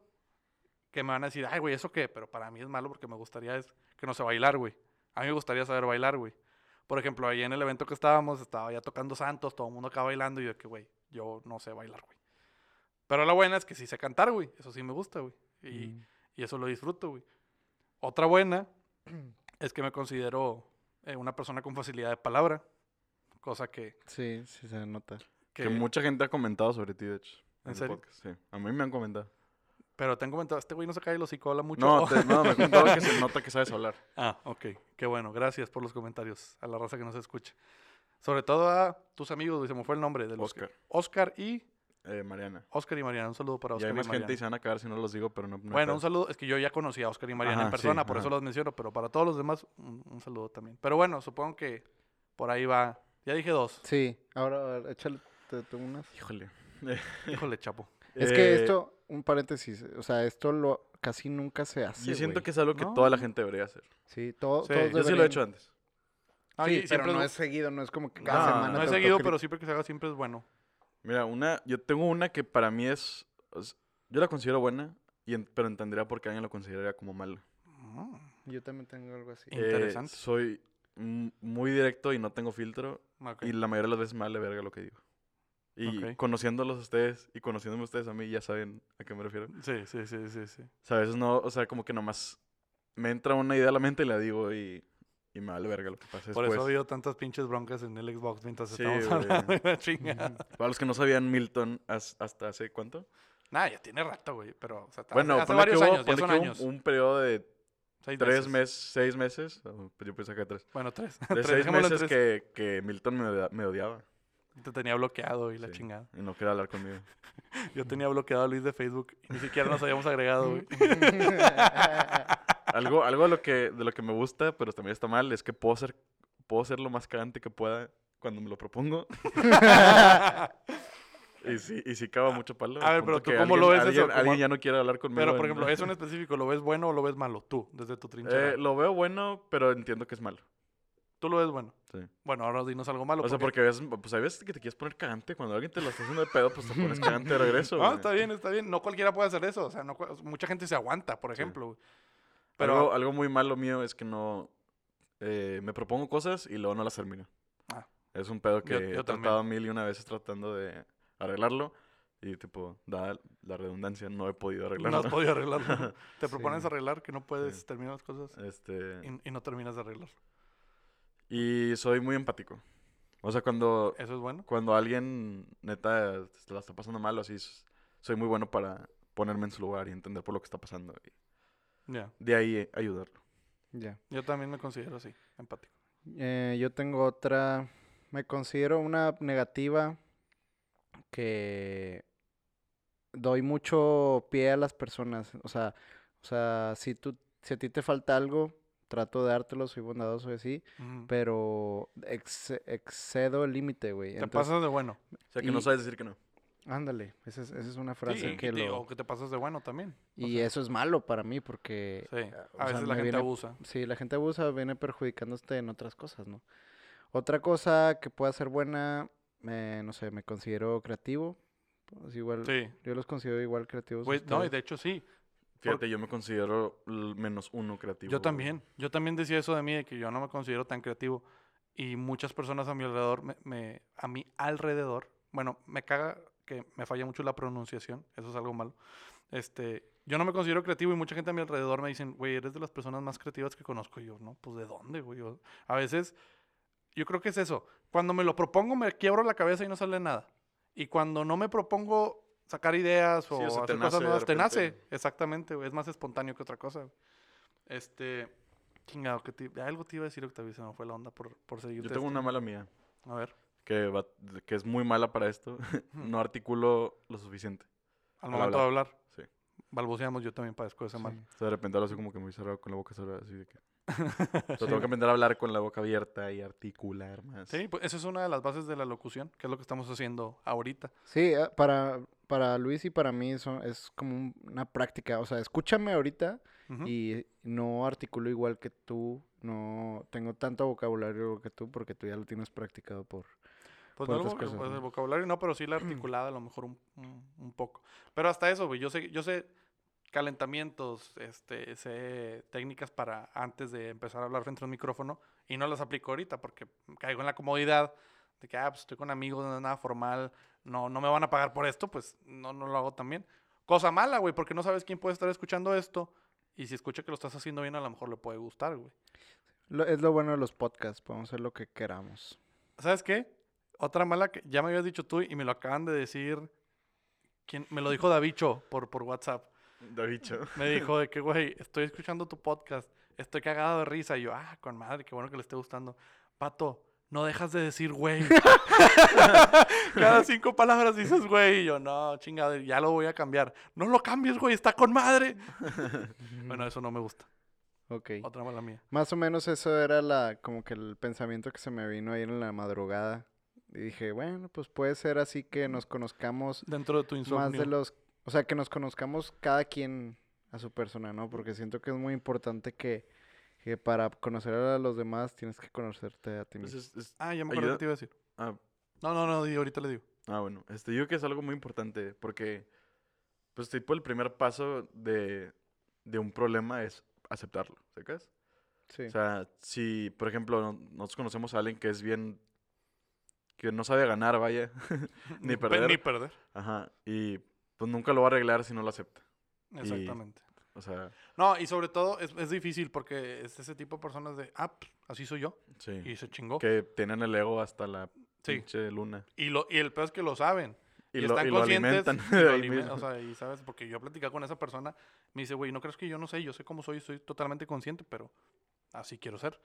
que me van a decir, ay, güey, ¿eso qué? Pero para mí es malo porque me gustaría es que no sé bailar, güey. A mí me gustaría saber bailar, güey. Por ejemplo, ahí en el evento que estábamos, estaba ya tocando Santos, todo el mundo acá bailando y yo que, güey, yo no sé bailar, güey. Pero la buena es que sí sé cantar, güey. Eso sí me gusta, güey. Y, Mm. y eso lo disfruto, güey. Otra buena es que me considero eh, una persona con facilidad de palabra. Cosa que... Sí, sí se nota. Que mucha gente ha comentado sobre ti, de hecho. ¿En serio? podcast, Sí. A mí me han comentado. Pero te han comentado, este güey no se cae el hocico, habla mucho. No, [LAUGHS] te- no, me han comentado que se nota que sabes hablar. Ah, ok. Qué bueno. Gracias por los comentarios a la raza que nos escucha. Sobre todo a tus amigos, se me fue el nombre de los que- Oscar, Oscar y eh, Mariana. Oscar y Mariana. Un saludo para Y Oscar hay y, más Mariana. gente y se van a cagar si no los digo, pero no. no hay Bueno, un saludo. Es que yo ya conocí a Oscar y Mariana en sí, persona, por eso los menciono, pero para todos los demás, un, un saludo también. Pero bueno, supongo que por ahí va. Ya dije dos. Sí, ahora a ver, échale te- te unas. Híjole. [LAUGHS] Híjole, chapo. Es que Eh, esto, un paréntesis, o sea, esto lo casi nunca se hace. Yo siento que es algo que No. toda la gente debería hacer. Sí, todo, Sí, todos Yo sí lo he hecho antes. Ah, Sí, y pero siempre no es seguido, no es como que No, cada semana. No es seguido, pero siempre que se haga siempre es bueno. Mira, una, yo tengo una que para mí es, es- yo la considero buena, y en- pero entendería por qué alguien lo consideraría como malo. Mm, Yo también tengo algo así. Eh, Interesante. soy mm, muy directo y no tengo filtro, y la mayoría de las veces me vale verga lo que digo. Y conociéndolos a ustedes y conociéndome a ustedes a mí, ya saben a qué me refiero. Sí, sí, sí, sí, sí. O sea, a veces no, o sea, como que nomás me entra una idea a la mente y la digo y, y me vale verga lo que pasa Por después. eso ha habido tantas pinches broncas en el Xbox mientras Sí, estamos güey. hablando de la chingada. Para los que no sabían, Milton, has- ¿hasta hace cuánto? Nah, ya tiene rato, güey. Pero, o sea, Bueno, hace, varios que hubo- años, ya son que años. Un, un periodo de seis tres meses, seis meses. oh, pues yo pensé que tres. Bueno, tres. De [LAUGHS] Tres, seis meses tres. que, que Milton me, me odiaba. Te tenía bloqueado y la Sí, chingada. Y no quería hablar conmigo. [LAUGHS] Yo tenía bloqueado a Luis de Facebook y ni siquiera nos habíamos agregado, güey. [LAUGHS] algo algo de, lo que, de lo que me gusta, pero también está mal, es que puedo ser, puedo ser lo más cagante que pueda cuando me lo propongo. [LAUGHS] y sí, y sí cago mucho palo. A ver, pero ¿tú cómo lo alguien- ves eso? Alguien, alguien ¿Cómo- ya no quiere hablar conmigo. Pero, por en- ejemplo, eso en específico, ¿lo ves bueno o lo ves malo tú, desde tu trinchera? Eh, lo veo bueno, pero entiendo que es malo. Tú lo ves bueno. Sí. Bueno, ahora dinos algo malo. O sea, porque ves, pues hay veces que te quieres poner cagante. Cuando alguien te lo está haciendo de pedo, pues te pones cagante de regreso. [LAUGHS] No, güey. está bien, está bien. No cualquiera puede hacer eso. O sea, no, mucha gente se aguanta, por ejemplo. güey. Pero, Algo, algo muy malo mío es que no... eh, me propongo cosas y luego no las termino. Ah. Es un pedo que Yo- he yo también. tratado mil y una veces tratando de arreglarlo. Y tipo, dada la redundancia, no he podido no arreglarlo. has podido arreglarlo. [LAUGHS] Te Sí. propones arreglar que no puedes Sí. terminar las cosas Este, y, y no terminas de arreglar. y soy muy empático. O sea, cuando, Eso es bueno. cuando alguien neta la está pasando mal o así, soy muy bueno para ponerme en su lugar y entender por lo que está pasando. Y De ahí eh, ayudarlo. Ya. Yo también me considero así, empático. Eh, yo tengo otra. Me considero una negativa que doy mucho pie a las personas. O sea, o sea, si tú, si a ti te falta algo, trato de dártelo, soy bondadoso y así, pero ex- excedo el límite, güey. Te Entonces, pasas de bueno. O sea, que no Y- sabes decir que no. Ándale, esa es, esa es una frase que te- lo... O que te pasas de bueno también. o Y sea, eso es malo para mí porque... Sí, eh, a sea, veces la gente viene- abusa. Sí, la gente abusa, viene perjudicándote en otras cosas, ¿no? Otra cosa que pueda ser buena, eh, no sé, me considero creativo. Pues igual, Sí. yo los considero igual creativos. Güey, no, y de hecho sí. Fíjate, yo me considero menos uno creativo. Yo también. Yo también decía eso de mí, de que yo no me considero tan creativo. Y muchas personas a mi alrededor, me, me- a mi alrededor, bueno, me caga que me falla mucho la pronunciación, eso es algo malo. Este, yo no me considero creativo y mucha gente a mi alrededor me dicen, güey, eres de las personas más creativas que conozco. Y yo, no, pues ¿de dónde, güey? A veces, yo creo que es eso. Cuando me lo propongo, me quiebro la cabeza y no sale nada. Y cuando no me propongo sacar ideas o, Sí, o sea, te hacer nace cosas nuevas, te nace. Exactamente, güey. Es más espontáneo que otra cosa. güey. Este, chingado, que te- algo te iba a decir, Octavio, se me fue la onda por, por seguir. Yo tengo una mala mía, A ver, que, va- que es muy mala para esto. [LAUGHS] no articulo lo suficiente. al momento de hablar, Sí. balbuceamos, yo también padezco de ese mal. O sea, de repente hablo así como que muy cerrado con la boca cerrada, así de que... [LAUGHS] O sea, tengo que aprender a hablar con la boca abierta y articular más. Sí, pues esa es una de las bases de la locución, que es lo que estamos haciendo ahorita. Sí, eh, para, para Luis y para mí eso es como un- una práctica. O sea, escúchame ahorita y no articulo igual que tú. No tengo tanto vocabulario que tú porque tú ya lo tienes practicado por... Pues, por no, el, cosas, pues, ¿no? el vocabulario no, pero sí la [CLEARS THROAT] articulada a lo mejor un, un- un poco. Pero hasta eso, güey, yo sé, yo sé calentamientos, este, sé técnicas para antes de empezar a hablar frente a un micrófono y no las aplico ahorita porque caigo en la comodidad de que, ah, pues estoy con amigos, no es nada formal, no, no me van a pagar por esto, pues no, no lo hago también. Cosa mala, güey, porque no sabes quién puede estar escuchando esto y si escucha que lo estás haciendo bien, a lo mejor le puede gustar, güey. Lo- es lo bueno de los podcasts, podemos hacer lo que queramos. ¿Sabes qué? Otra mala que ya me habías dicho tú y me lo acaban de decir. ¿Quién? Me lo dijo Davicho por, por WhatsApp. De bicho. Me dijo de que, [LAUGHS] güey, estoy escuchando tu podcast. Estoy cagado de risa. Y yo, ah, con madre, qué bueno que le esté gustando. Pato, no dejas de decir güey. [LAUGHS] Cada cinco palabras dices güey. Y yo, no, chingada, ya lo voy a cambiar. No lo cambies, güey, está con madre. [LAUGHS] bueno, eso no me gusta. Ok. Otra mala mía. Más o menos eso era la, como que el pensamiento que se me vino ayer en la madrugada. Y dije, bueno, pues puede ser así que nos conozcamos Dentro de tu insomnio. más de los, o sea, que nos conozcamos cada quien a su persona, ¿no? Porque siento que es muy importante que, que para conocer a los demás tienes que conocerte a ti Pues mismo. es- es- Ah, ya me acuerdo ayuda- que te iba a decir. ah, No, no, no, ahorita le digo. Ah, bueno, este, yo creo que es algo muy importante porque, pues, tipo, el primer paso de, de un problema es aceptarlo, ¿sacas? Sí. O sea, si, por ejemplo, no- nosotros conocemos a alguien que es bien, que no sabe ganar, vaya, [LAUGHS] Ni pe- perder. Ni perder. ajá, y pues nunca lo va a arreglar si no lo acepta. Exactamente. O sea, No, y sobre todo es, es difícil porque es ese tipo de personas de, ah, pues, así soy yo. sí, Y se chingó. que tienen el ego hasta la Sí. pinche luna. Y, lo, y el peor es que lo saben. Y, Y, lo, están lo conscientes. alimentan y lo. O sea, y sabes, porque yo he platicado con esa persona, me dice, güey, ¿no crees que yo no sé? Yo sé cómo soy, soy totalmente consciente, pero así quiero ser.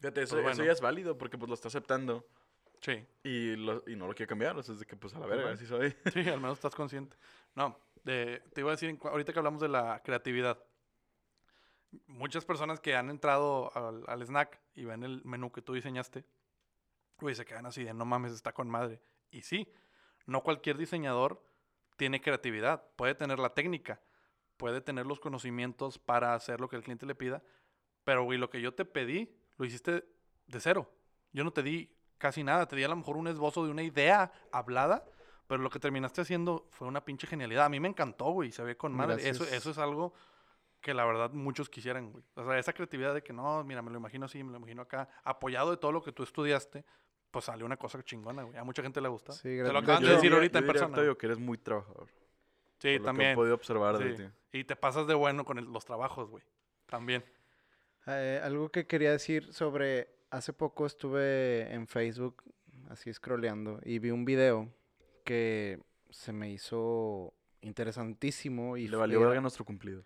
Fíjate, eso, pues eso bueno. ya es válido porque pues lo está aceptando Sí, y, lo- y no lo quiere cambiar. O sea, es de que pues a la Pues verga, así soy. [LAUGHS] sí, al menos estás consciente. No, te iba a decir, ahorita que hablamos de la creatividad, muchas personas que han entrado al, al snack y ven el menú que tú diseñaste, güey, se quedan así de, no mames, está con madre. Y sí, no cualquier diseñador tiene creatividad, puede tener la técnica, puede tener los conocimientos para hacer lo que el cliente le pida, pero güey, lo que yo te pedí, lo hiciste de cero. Yo no te di casi nada, te di a lo mejor un esbozo de una idea hablada, pero lo que terminaste haciendo fue una pinche genialidad. A mí me encantó, güey, se ve con madre. Eso, Gracias. eso es algo que la verdad muchos quisieran, güey. O sea, esa creatividad de que no, mira, me lo imagino así, me lo imagino acá, apoyado de todo lo que tú estudiaste, pues salió una cosa chingona, güey. A mucha gente le gusta. Sí, Te gra- lo acaban yo de decir diría- ahorita en yo diría, persona. Octavio, que eres muy trabajador. Sí, por lo que he también. podido observar de Sí. ti. Y te pasas de bueno con el- los trabajos, güey. También. Eh, algo que quería decir sobre, hace poco estuve en Facebook, así scrolleando, y vi un video que se me hizo interesantísimo y Le valió verga nuestro cumplido.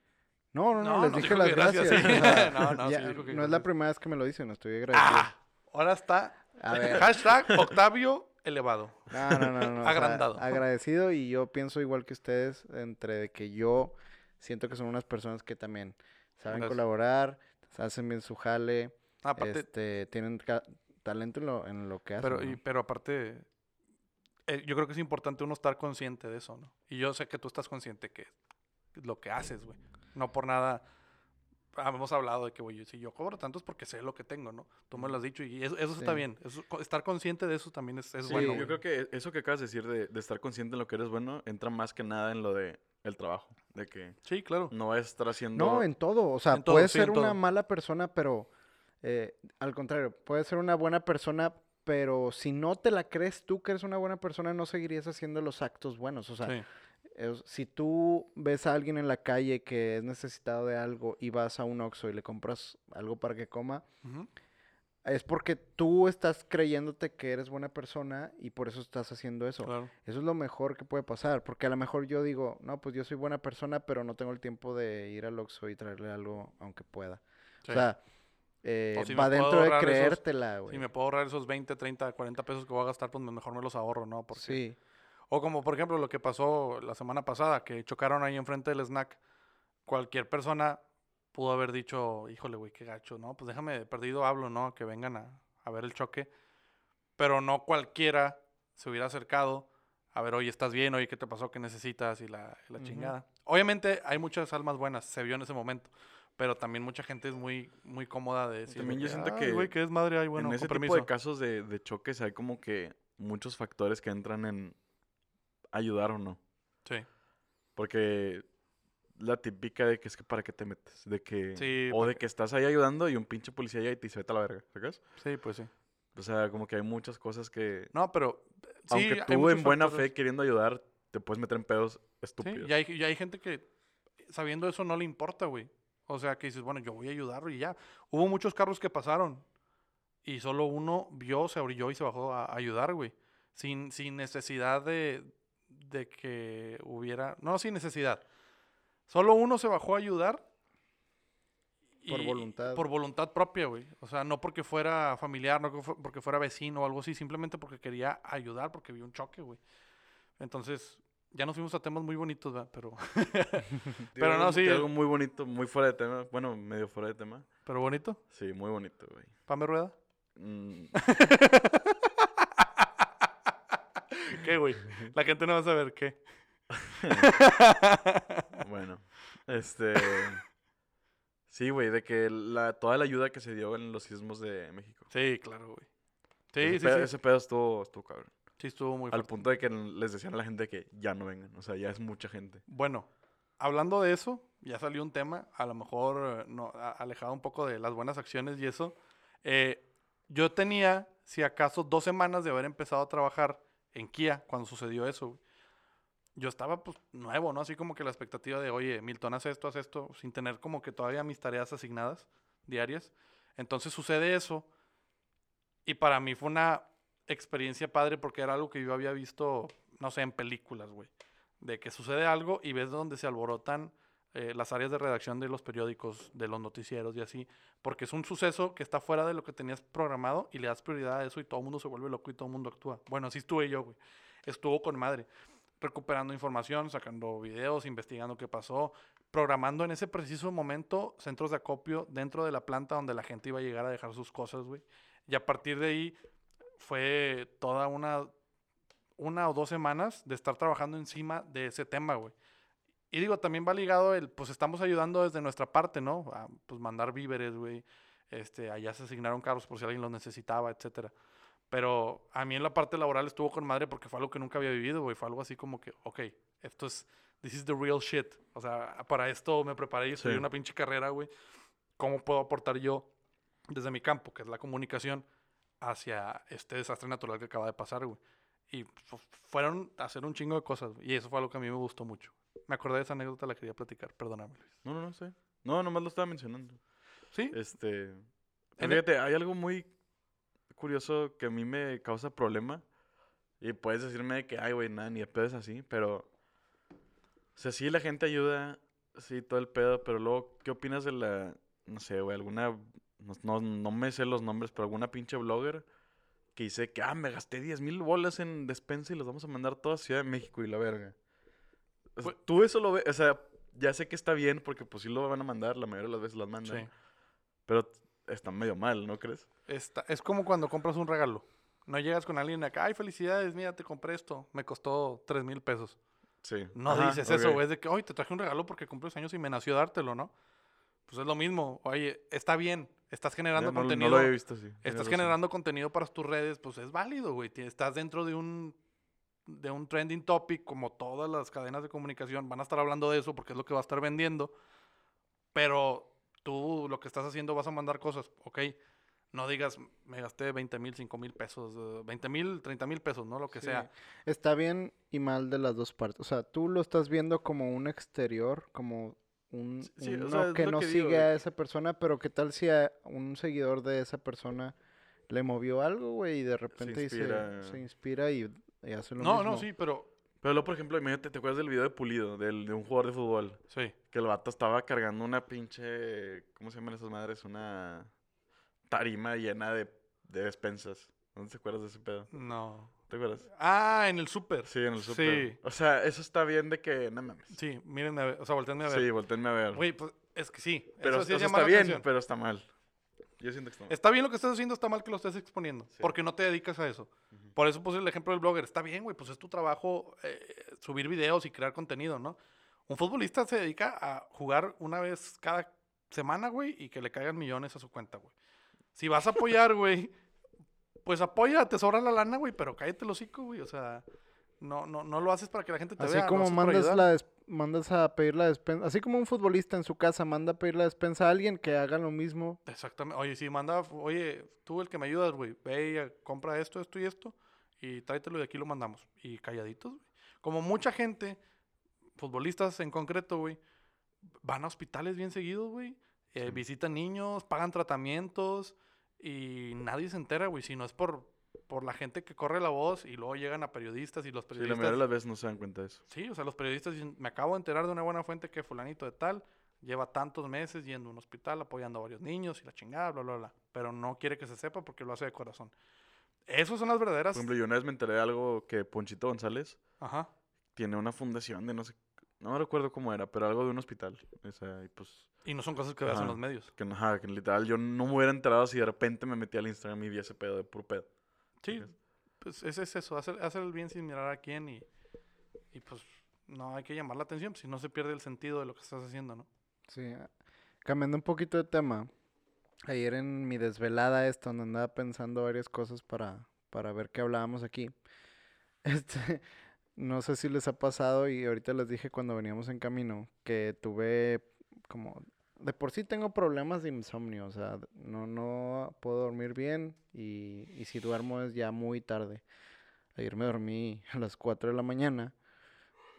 No, no, no, No, les nos dije las gracias, gracias. sí. o [LAUGHS] sea, No, no, sí ya- dijo que no es la primera vez que me lo dicen, estoy agradecido. ¡Ah! Ahora está. A ver. Hashtag Octavio elevado. No, no, no, no. o sea, Agrandado. agradecido y yo pienso igual que ustedes, entre de que yo siento que son unas personas que también saben Gracias. colaborar, hacen bien su jale, Aparte, este, tienen talento en lo, en lo que hacen. pero, pero aparte, eh, yo creo que es importante uno estar consciente de eso, ¿no? Y yo sé que tú estás consciente que lo que haces, güey. No por nada. Hemos hablado de que, güey, si yo cobro tanto es porque sé lo que tengo, ¿no? Tú me lo has dicho y eso, eso está Sí. bien. Eso- co- estar consciente de eso también es, es Sí, bueno. yo güey. creo que eso que acabas de decir de, de estar consciente en lo que eres bueno entra más que nada en lo de el trabajo. De que Sí, claro. no a estar haciendo. No, en todo. O sea, puedes sí, ser una mala persona, pero eh, al contrario, puedes ser una buena persona, pero si no te la crees tú que eres una buena persona, no seguirías haciendo los actos buenos. O sea, Sí. Si tú ves a alguien en la calle que es necesitado de algo y vas a un Oxxo y le compras algo para que coma, es porque tú estás creyéndote que eres buena persona y por eso estás haciendo eso. Claro. Eso es lo mejor que puede pasar, porque a lo mejor yo digo, no, pues yo soy buena persona, pero no tengo el tiempo de ir al Oxxo y traerle algo aunque pueda. Sí. O sea, eh, si va dentro de creértela, güey. Si me puedo ahorrar esos 20, 30, 40 pesos que voy a gastar, pues mejor me los ahorro, ¿no? Porque... Sí, O como por ejemplo lo que pasó la semana pasada, que chocaron ahí enfrente del snack. Cualquier persona pudo haber dicho, híjole, güey, qué gacho, ¿no? Pues déjame, perdido hablo, ¿no? Que vengan a, a ver el choque. Pero no cualquiera se hubiera acercado a ver, oye, ¿estás bien? Oye, ¿qué te pasó? ¿Qué necesitas? Y la, la Ujú. chingada. Obviamente hay muchas almas buenas, se vio en ese momento. Pero también mucha gente es muy, muy cómoda de decir. También yo siento "Ay, que güey, que es madre, ay, bueno, en ese tipo de casos de, de choques hay como que muchos factores que entran en ayudar o no. Sí. Porque la típica de que es que para qué te metes. De que, Sí, o de que estás ahí ayudando y un pinche policía llega y te dice vete a la verga. ¿Sabes? Sí, pues sí. O sea, como que hay muchas cosas que. No, pero. sí, aunque tú en buena factores. fe queriendo ayudar, te puedes meter en pedos Sí, estúpidos. y hay, y hay gente que sabiendo eso no le importa, güey. O sea, que dices, bueno, yo voy a ayudar y ya. Hubo muchos carros que pasaron y solo uno vio, se orilló y se bajó a, a ayudar, güey. Sin, sin necesidad de, de que hubiera... No, sin necesidad. Solo uno se bajó a ayudar. Por voluntad. Por voluntad propia, güey. O sea, no porque fuera familiar, no porque fuera vecino o algo así, simplemente porque quería ayudar, porque vio un choque, güey. Entonces, ya nos fuimos a temas muy bonitos, ¿verdad? Pero, [LAUGHS] [LAUGHS] pero no, sí, Algo muy bonito, muy fuera de tema. Bueno, medio fuera de tema. pero bonito. Sí, muy bonito, güey. Pame rueda. Mm, [LAUGHS] ¿Qué, güey? La gente no va a saber qué. bueno, este. Sí, güey, de que la, toda la ayuda que se dio en los sismos de México. Sí, claro, güey. Sí, ese, sí, pedo, sí. ese pedo estuvo, estuvo cabrón. Sí, estuvo muy Al fuerte. punto de que les decían a la gente que ya no vengan. O sea, ya es mucha gente. Bueno, hablando de eso, ya salió un tema, a lo mejor eh, no, alejado un poco de las buenas acciones y eso. Eh, yo tenía, si acaso, dos semanas de haber empezado a trabajar en Kia cuando sucedió eso. güey. Yo estaba pues nuevo, ¿no? Así como que la expectativa de, oye, Milton, haz esto, haz esto, sin tener como que todavía mis tareas asignadas diarias. Entonces sucede eso. Y para mí fue una experiencia padre porque era algo que yo había visto, no sé, en películas, güey de que sucede algo y ves donde se alborotan eh, las áreas de redacción de los periódicos, de los noticieros y así, porque es un suceso que está fuera de lo que tenías programado y le das prioridad a eso y todo el mundo se vuelve loco y todo el mundo actúa. Bueno, así estuve yo, güey. Estuvo con madre, recuperando información, sacando videos, investigando qué pasó, programando en ese preciso momento centros de acopio dentro de la planta donde la gente iba a llegar a dejar sus cosas, güey. Y a partir de ahí fue toda una una o dos semanas de estar trabajando encima de ese tema, güey. Y digo, también va ligado el, pues estamos ayudando desde nuestra parte, ¿no? A, pues mandar víveres, güey. Este, allá se asignaron carros por si alguien los necesitaba, etcétera. Pero a mí en la parte laboral estuvo con madre porque fue algo que nunca había vivido, güey. Fue algo así como que, ok, esto es, this is the real shit. O sea, para esto me preparé y estudié Sí. una pinche carrera, güey. ¿Cómo puedo aportar yo desde mi campo, que es la comunicación, hacia este desastre natural que acaba de pasar, güey? Y fu- fueron a hacer un chingo de cosas. güey, Y eso fue algo que a mí me gustó mucho. Me acordé de esa anécdota, la quería platicar. Perdóname, Luis. No, no, no sé. No, nomás lo estaba mencionando. Sí, Este. El- Fíjate, hay algo muy curioso que a mí me causa problema. Y puedes decirme de que, ay, güey, nada, ni de pedo es así, pero. O sea, sí, la gente ayuda, sí, todo el pedo, pero luego, ¿qué opinas de la. No sé, güey, alguna. No, no, no me sé los nombres, pero alguna pinche blogger que dice que, ah, me gasté 10 mil bolas en despensa y los vamos a mandar toda Ciudad de México y la verga. O sea, Pues- Tú eso lo ves, o sea, ya sé que está bien porque pues sí lo van a mandar, la mayoría de las veces las mandan. sí. Pero está medio mal, ¿no crees? Está- es como cuando compras un regalo. No llegas con alguien acá, ay, felicidades, mira, te compré esto. Me costó 3 mil pesos. Sí. No Ajá, dices eso, güey. Es de que, hoy te traje un regalo porque cumples años y me nació dártelo, ¿no? Pues es lo mismo. Oye, está bien. Estás generando no, no contenido. lo visto Estás razón. generando contenido para tus redes, pues es válido, güey. Estás dentro de un de un trending topic, como todas las cadenas de comunicación van a estar hablando de eso porque es lo que va a estar vendiendo. Pero tú lo que estás haciendo vas a mandar cosas, ok. No digas, me gasté 20 mil, 5 mil pesos, eh, 20 mil, 30 mil pesos, ¿no? Lo que Sí. sea. Está bien y mal de las dos partes. O sea, tú lo estás viendo como un exterior, como un, Sí, sí, o uno sea, que no que digo, sigue de a esa persona, pero qué tal si a un seguidor de esa persona le movió algo, güey, y de repente dice- inspira. se inspira y, y hace lo No, mismo. no, sí, pero Pero luego, por ejemplo, imagínate, ¿te acuerdas del video de Pulido, del, de un jugador de fútbol? sí. Que el vato estaba cargando una pinche. ¿Cómo se llaman esas madres? Una tarima llena de, de despensas. ¿No te acuerdas de ese pedo? No. ¿Te acuerdas? Ah, en el súper. Sí, en el súper. Sí. O sea, eso está bien de que. No mames. Sí, mírenme a ver, o sea, volteenme a ver. Sí, volteenme a ver. Güey, pues es que sí. pero eso sí o sea, está bien, atención. pero está mal. Yo siento que está mal. Está bien lo que estás haciendo, está mal que lo estés exponiendo. Sí. Porque no te dedicas a eso. Por eso puse el ejemplo del blogger. Está bien, güey, pues es tu trabajo eh, subir videos y crear contenido, ¿no? Un futbolista se dedica a jugar una vez cada semana, güey, y que le caigan millones a su cuenta, güey. Si vas a apoyar, [LAUGHS] güey, pues apoya, te sobra la lana, güey, pero cállate el hocico, güey. O sea, no, no, no lo haces para que la gente te Así vea. lo como mandas, la mandas a pedir la despensa, así como un futbolista en su casa manda a pedir la despensa a alguien que haga lo mismo. Exactamente. Oye, sí, manda, oye, tú el que me ayudas, güey, ve y compra esto, esto y esto, y tráetelo y aquí lo mandamos. Y calladitos, güey. Como mucha gente, futbolistas en concreto, güey, van a hospitales bien seguidos, güey. eh, Sí. Visitan niños, pagan tratamientos y nadie se entera, güey, si no es por, por la gente que corre la voz y luego llegan a periodistas y los Sí, la periodistas... mayoría de las veces no se dan cuenta de eso. Sí, o sea, los periodistas dicen, me acabo de enterar de una buena fuente que fulanito de tal lleva tantos meses yendo a un hospital apoyando a varios niños y la chingada, bla, bla, bla. Pero no quiere que se sepa porque lo hace de corazón. Esas son las Por verdaderas... ejemplo, yo una vez me enteré de algo que Ponchito González Ajá. tiene una fundación de no sé. No recuerdo cómo era, pero algo de un hospital. O sea, y pues. Y no son cosas que veas en los medios. Que, no- ajá, que literal yo no me hubiera enterado si de repente me metí al Instagram y vi ese pedo de puro pedo. Sí, pues ese es eso, hacer, hacer el bien sin mirar a quién y, y pues no hay que llamar la atención, si no se pierde el sentido de lo que estás haciendo, ¿no? Sí, cambiando un poquito de tema. Ayer en mi desvelada esta, donde andaba pensando varias cosas para, para ver qué hablábamos aquí. [LAUGHS] Este, no sé si les ha pasado y ahorita les dije cuando veníamos en camino que tuve como de por sí tengo problemas de insomnio, o sea, no no puedo dormir bien y, y si duermo es ya muy tarde. Ayer me dormí [LAUGHS] a las 4 de la mañana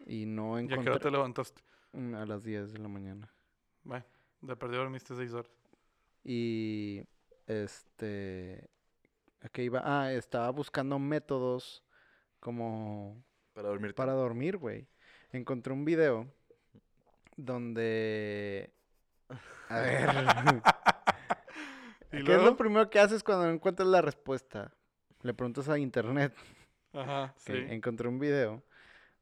y no ¿Y a qué hora encontré te levantaste? Mm, a las 10 de la mañana. Bueno, de perdido dormiste seis horas. Y este, ¿a qué iba? Ah, estaba buscando métodos como Para dormir. para dormir, güey. Encontré un video donde, a ver, [LAUGHS] ¿Y ¿qué es lo primero que haces cuando no encuentras la respuesta? Le preguntas a internet. Ajá, [LAUGHS] sí. encontré un video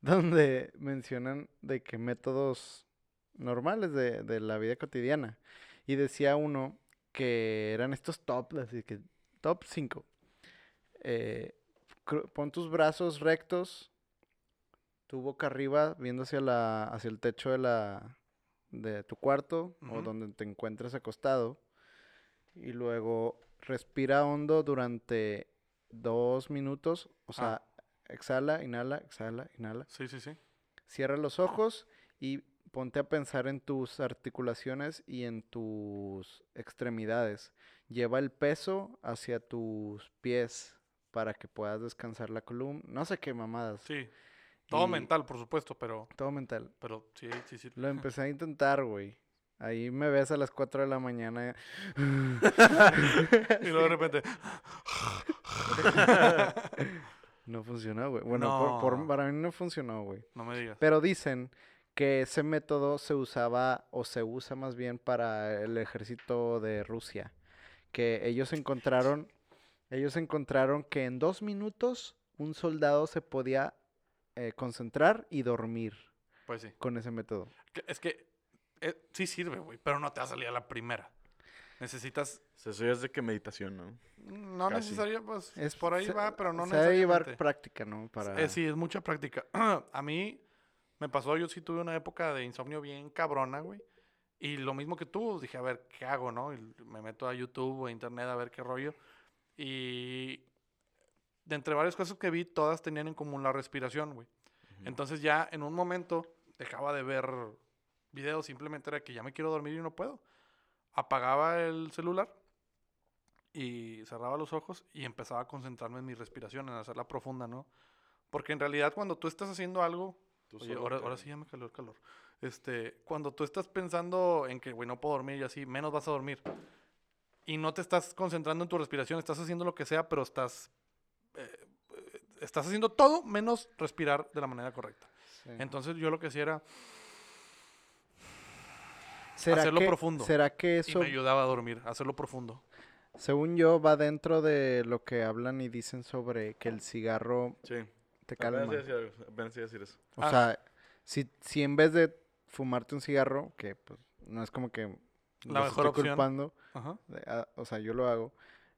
donde mencionan de que métodos normales de, de la vida cotidiana. Y decía uno que eran estos top, así que top 5. pon tus brazos rectos, tu boca arriba, viendo hacia la, hacia el techo de la de tu cuarto o donde te encuentres acostado. Y luego respira hondo durante dos minutos. O sea, exhala, inhala, exhala, inhala. Sí, sí, sí. Cierra los ojos y ponte a pensar en tus articulaciones y en tus extremidades. Lleva el peso hacia tus pies para que puedas descansar la columna. No sé qué mamadas. Sí. Todo Y- mental, por supuesto, pero, Todo mental. pero sí, sí, sí. Lo empecé a intentar, güey. Ahí me ves a las 4 de la mañana. [LAUGHS] Y luego de repente, [LAUGHS] No funcionó, güey. Bueno, por- por- No. para mí no funcionó, güey. no me digas. Pero dicen que ese método se usaba o se usa más bien para el ejército de Rusia. Que ellos encontraron, ellos encontraron que en dos minutos un soldado se podía eh, concentrar y dormir Pues sí. con ese método. Es que eh, sí sirve, güey, pero no te va a salir a la primera. Necesitas, eso ya es de que meditación, ¿no? no Casi. necesariamente, pues Es- por ahí se- va, pero no se debe llevar práctica, ¿no? Para... Eh, sí, es mucha práctica. [CLEARS THROAT] a mí me pasó, yo sí tuve una época de insomnio bien cabrona, güey. Y lo mismo que tú, dije, a ver, ¿qué hago, no? Y me meto a YouTube o a Internet a ver qué rollo. Y de entre varias cosas que vi, todas tenían en común la respiración, güey. Entonces ya en un momento dejaba de ver videos, simplemente era que ya me quiero dormir y no puedo. Apagaba el celular y cerraba los ojos y empezaba a concentrarme en mi respiración, en hacerla profunda, ¿no? Porque en realidad cuando tú estás haciendo algo, oye, ahora, ahora sí ya me calor el calor. Este, cuando tú estás pensando en que, güey, no puedo dormir y así, menos vas a dormir. Y no te estás concentrando en tu respiración, estás haciendo lo que sea, pero estás, estás haciendo todo menos respirar de la manera correcta. Sí. Entonces yo lo que hacía era, ¿Será hacerlo que- profundo. ¿Será que y eso, me ayudaba a dormir, hacerlo profundo. según yo, va dentro de lo que hablan y dicen sobre que el cigarro Sí. te calma? apenas iba a decir eso. O Ah. sea, si, si en vez de fumarte un cigarro, que pues no es como que La mejor estoy opción. culpando, Ajá. de- ah, o sea, yo lo hago,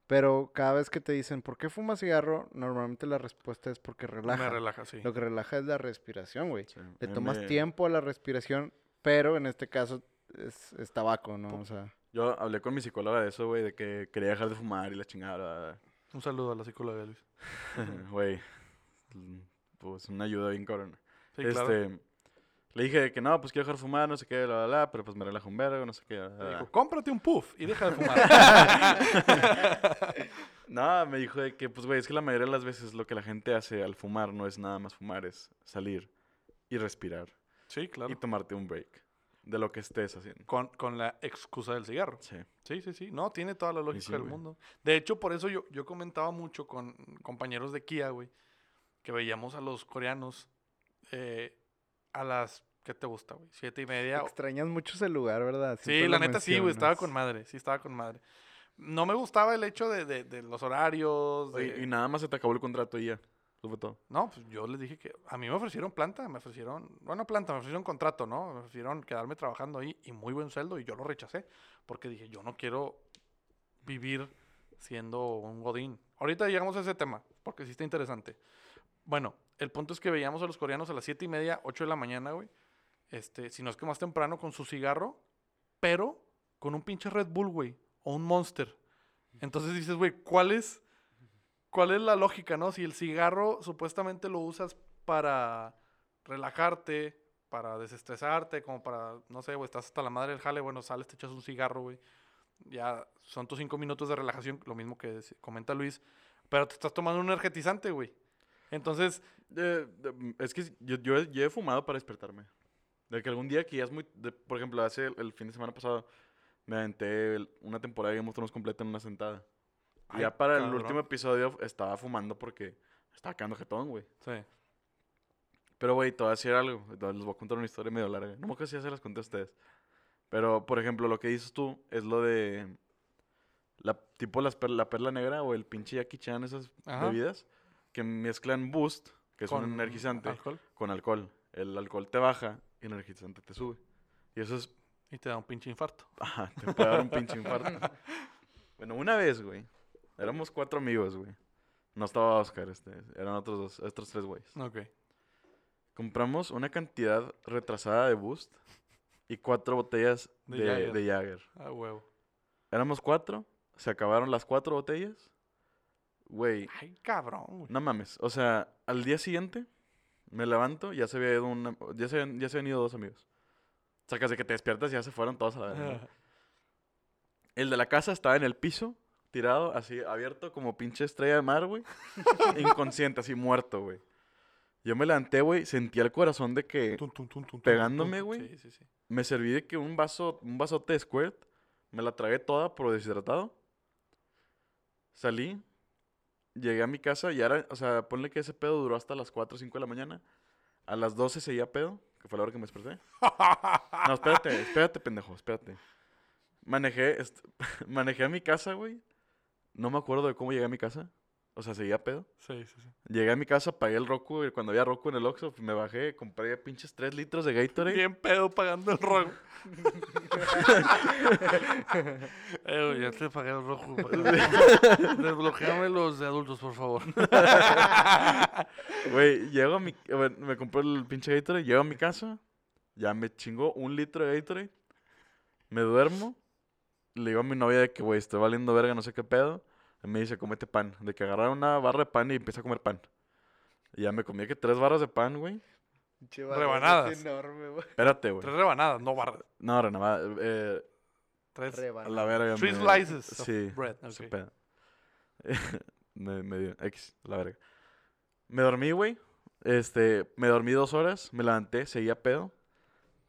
pero cada vez que te dicen, ¿por qué fumas cigarro? Normalmente la respuesta es porque relaja. Me relaja, sí. Lo que relaja es la respiración, güey. Sí, Le tomas me- tiempo a la respiración, pero en este caso es, es tabaco, ¿no? O sea, Yo hablé con mi psicóloga de eso, güey, de que quería dejar de fumar y la chingada. Un saludo a la psicóloga de Luis. [LAUGHS] Güey, pues una ayuda bien cabrona. Sí, este, claro. Le dije que no, pues quiero dejar de fumar, no sé qué, bla, bla, bla, pero pues me relaja un vergo, no sé qué. bla, bla, Me dijo, cómprate un puff y deja de fumar. [LAUGHS] No, me dijo de que, pues, güey, es que la mayoría de las veces lo que la gente hace al fumar no es nada más fumar, es salir y respirar sí, y claro. tomarte un break de lo que estés haciendo. Con, con la excusa del cigarro. Sí. Sí, sí, sí. No, tiene toda la lógica sí, del güey. mundo. De hecho, por eso yo, yo comentaba mucho con compañeros de Kia, güey, que veíamos a los coreanos eh, a las, ¿qué te gusta, güey? Siete y media. extrañas mucho ese lugar, ¿verdad? Sí, la neta sí, güey, estaba con madre, sí, estaba con madre. No me gustaba el hecho de, de- de los horarios. de- Oye, y nada más se te acabó el contrato y ya. Eso fue todo. No, pues yo les dije que a mí me ofrecieron planta, me ofrecieron, bueno, planta, me ofrecieron contrato, ¿no? Me ofrecieron quedarme trabajando ahí y muy buen sueldo y yo lo rechacé porque dije, yo no quiero vivir siendo un godín. Ahorita llegamos a ese tema porque sí está interesante. Bueno, el punto es que veíamos a los coreanos a las siete y media, 8 de la mañana, güey. Este, si no es que más temprano con su cigarro, pero con un pinche Red Bull, güey, o un Monster. Entonces dices, güey, ¿cuál es, ¿cuál es la lógica, no? Si el cigarro supuestamente lo usas para relajarte, para desestresarte, como para, no sé, güey, estás hasta la madre del jale, bueno, sales, te echas un cigarro, güey. Ya son tus cinco minutos de relajación, lo mismo que comenta Luis, pero te estás tomando un energetizante, güey. Entonces, Eh, es que yo, yo, he- yo he fumado para despertarme. De que algún día que ya es muy... de- por ejemplo, hace el, el fin de semana pasado me aventé el- una temporada de Game of Thrones completa en una sentada. Ay, ya para el último episodio estaba fumando porque estaba quedando jetón, güey. sí. Pero, güey, te voy a decir algo. Les voy a contar una historia medio larga. No me acuerdo si ya se las conté a ustedes. Pero, por ejemplo, lo que dices tú es lo de... La, tipo las per- la perla negra o el pinche Jackie Chan, esas Ajá. bebidas que mezclan Boost, que es un energizante, alcohol, con alcohol. El alcohol te baja y el energizante te sube. Y eso es... y te da un pinche infarto. [LAUGHS] Ajá, te puede dar un pinche [LAUGHS] infarto. bueno, una vez, güey. Éramos cuatro amigos, güey. No estaba Oscar, este. Eran otros dos, otros tres güeyes. Ok. Compramos una cantidad retrasada de Boost y cuatro botellas De de Jagger. Ah, huevo. Éramos cuatro, se acabaron las cuatro botellas. Güey, Ay, cabrón, güey. no mames. O sea, al día siguiente me levanto, ya se había ido una, ya se ya se habían ido dos amigos. Sacas de que te despiertas y ya se fueron todos a la. El de la casa estaba en el piso, tirado, así, abierto, como pinche estrella de mar, güey. [LAUGHS] Inconsciente, así, muerto, güey. Yo me levanté, güey, sentía el corazón de que Pegándome, güey. Sí, sí, sí. me serví de que un vaso, un vasote de squirt, me la tragué toda por deshidratado. Salí, llegué a mi casa y ahora, o sea, ponle que ese pedo duró hasta las 4 o 5 de la mañana. A las 12 seguía pedo, que fue la hora que me desperté. No, espérate, espérate, pendejo, espérate. Manejé, [LAUGHS] manejé a mi casa, güey. No me acuerdo de cómo llegué a mi casa. O sea, seguía pedo. Sí, sí, sí. Llegué a mi casa, pagué el Roku, y cuando había Roku en el Oxxo, me bajé, compré pinches 3 litros de Gatorade. Bien pedo pagando el rojo. [LAUGHS] eh, güey, ya te pagué el rojo. Desbloqueame los de adultos, por favor. [LAUGHS] Güey, llego a mi... bueno, me compré el pinche Gatorade, llego a mi casa, ya me chingó un litro de Gatorade, me duermo, le digo a mi novia de que, güey, estoy valiendo verga, no sé qué pedo, me dice, comete pan, de que agarrar una barra de pan y empieza a comer pan. Y ya me comí que tres barras de pan, güey. Rebanadas. enorme, güey. Espérate, güey. Tres rebanadas, no barras. No, renamada, eh, Tres a Rebanada. la verga. three me- slices of Sí, bread. ese ok. pedo. [LAUGHS] me, me dio X, la verga. Me dormí, güey. Este, me dormí dos horas, me levanté, seguía pedo.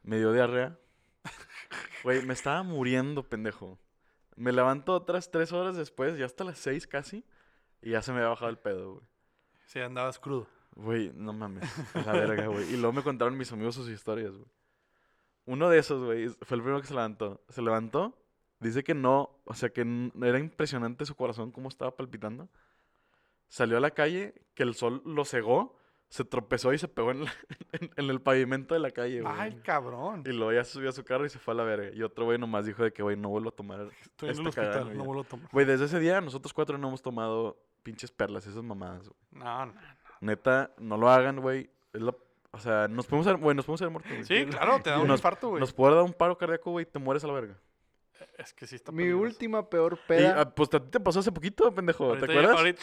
Me dio diarrea. [LAUGHS] Güey, me estaba muriendo, pendejo. Me levanto otras tres horas después, ya hasta las seis casi. Y ya se me había bajado el pedo, güey. Sí, andabas crudo. Güey, no mames. a La verga, güey. Y luego me contaron mis amigos sus historias, güey. Uno de esos, güey, fue el primero que se levantó. Se levantó, dice que no, o sea, que era impresionante su corazón cómo estaba palpitando. Salió a la calle, que el sol lo cegó, se tropezó y se pegó en, la- [LAUGHS] en- en el pavimento de la calle, güey. Ay, cabrón. Y luego ya subió a su carro y se fue a la verga. Y otro güey nomás dijo de que, güey, no vuelvo a tomar. Estoy en el esta cagada, hospital, güey, no vuelvo a tomar. Güey, desde ese día nosotros cuatro no hemos tomado pinches perlas, esas mamadas, güey. No, no. Neta, no lo hagan, güey. Es la... O sea, nos podemos haber, güey, nos podemos haber muerto, güey. Sí, claro, te da un Nos- infarto, güey. Nos puede dar un paro cardíaco, güey, y te mueres a la verga. Es que sí está Mi peligroso. última peor Y, peda. ah, pues a ti te pasó hace poquito, pendejo. Ahorita ¿Te acuerdas? ahorita-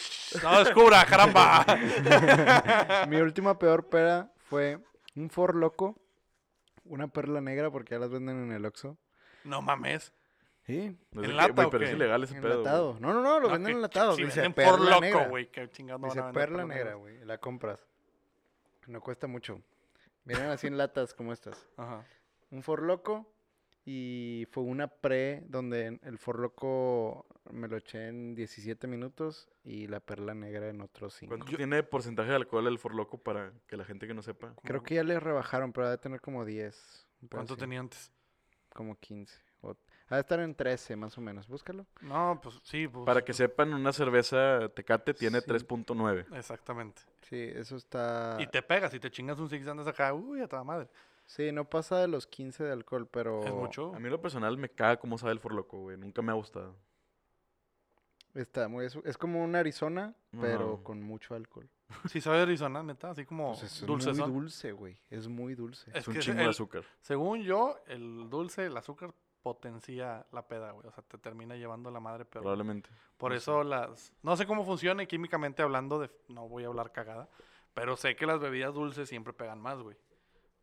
No descubra, caramba. [LAUGHS] Mi última peor peda fue un For Loco, una perla negra porque ya las venden en el Oxxo. No mames. Sí, ¿En lata güey, o pero qué? es ilegal ese pedo. enlatado. No, no, no, lo No, venden que- enlatado. Si Dice venden perla por loco, güey. Qué chingados no Dice van a vender perla negra, negra. güey. La compras. No cuesta mucho. Vienen así en latas como estas. Ajá. Un For Loco y fue una pre donde el For Loco me lo eché en 17 minutos y la perla negra en otros 5. ¿Cuánto tiene porcentaje de alcohol el forloco para que la gente que no sepa? Creo que ya le rebajaron, pero debe tener como 10. un pedo ¿Cuánto así, tenía antes? Como 15. O, ha de estar en 13 más o menos. Búscalo. No, pues sí. Pues, Para que sepan, una cerveza Tecate tiene Sí. 3.9. Exactamente. Sí, eso está... Y te pegas y te chingas un six andas acá. Uy, a toda madre. Sí, no pasa de los 15 de alcohol, pero... Es mucho. A mí en lo personal me caga cómo sabe el forloco, güey. Nunca me ha gustado. Está muy... Es, es como un Arizona, pero con mucho alcohol. [LAUGHS] Sí sabe Arizona, neta. Así como Pues es dulce muy dulce, güey. Es muy dulce. Es Es un chingo el- de azúcar. Según yo, el dulce, el azúcar potencia la peda, güey. O sea, te termina llevando la madre peor. Probablemente. Por no sé. eso las... No sé cómo funciona y químicamente hablando, de... no voy a hablar cagada, pero sé que las bebidas dulces siempre pegan más, güey.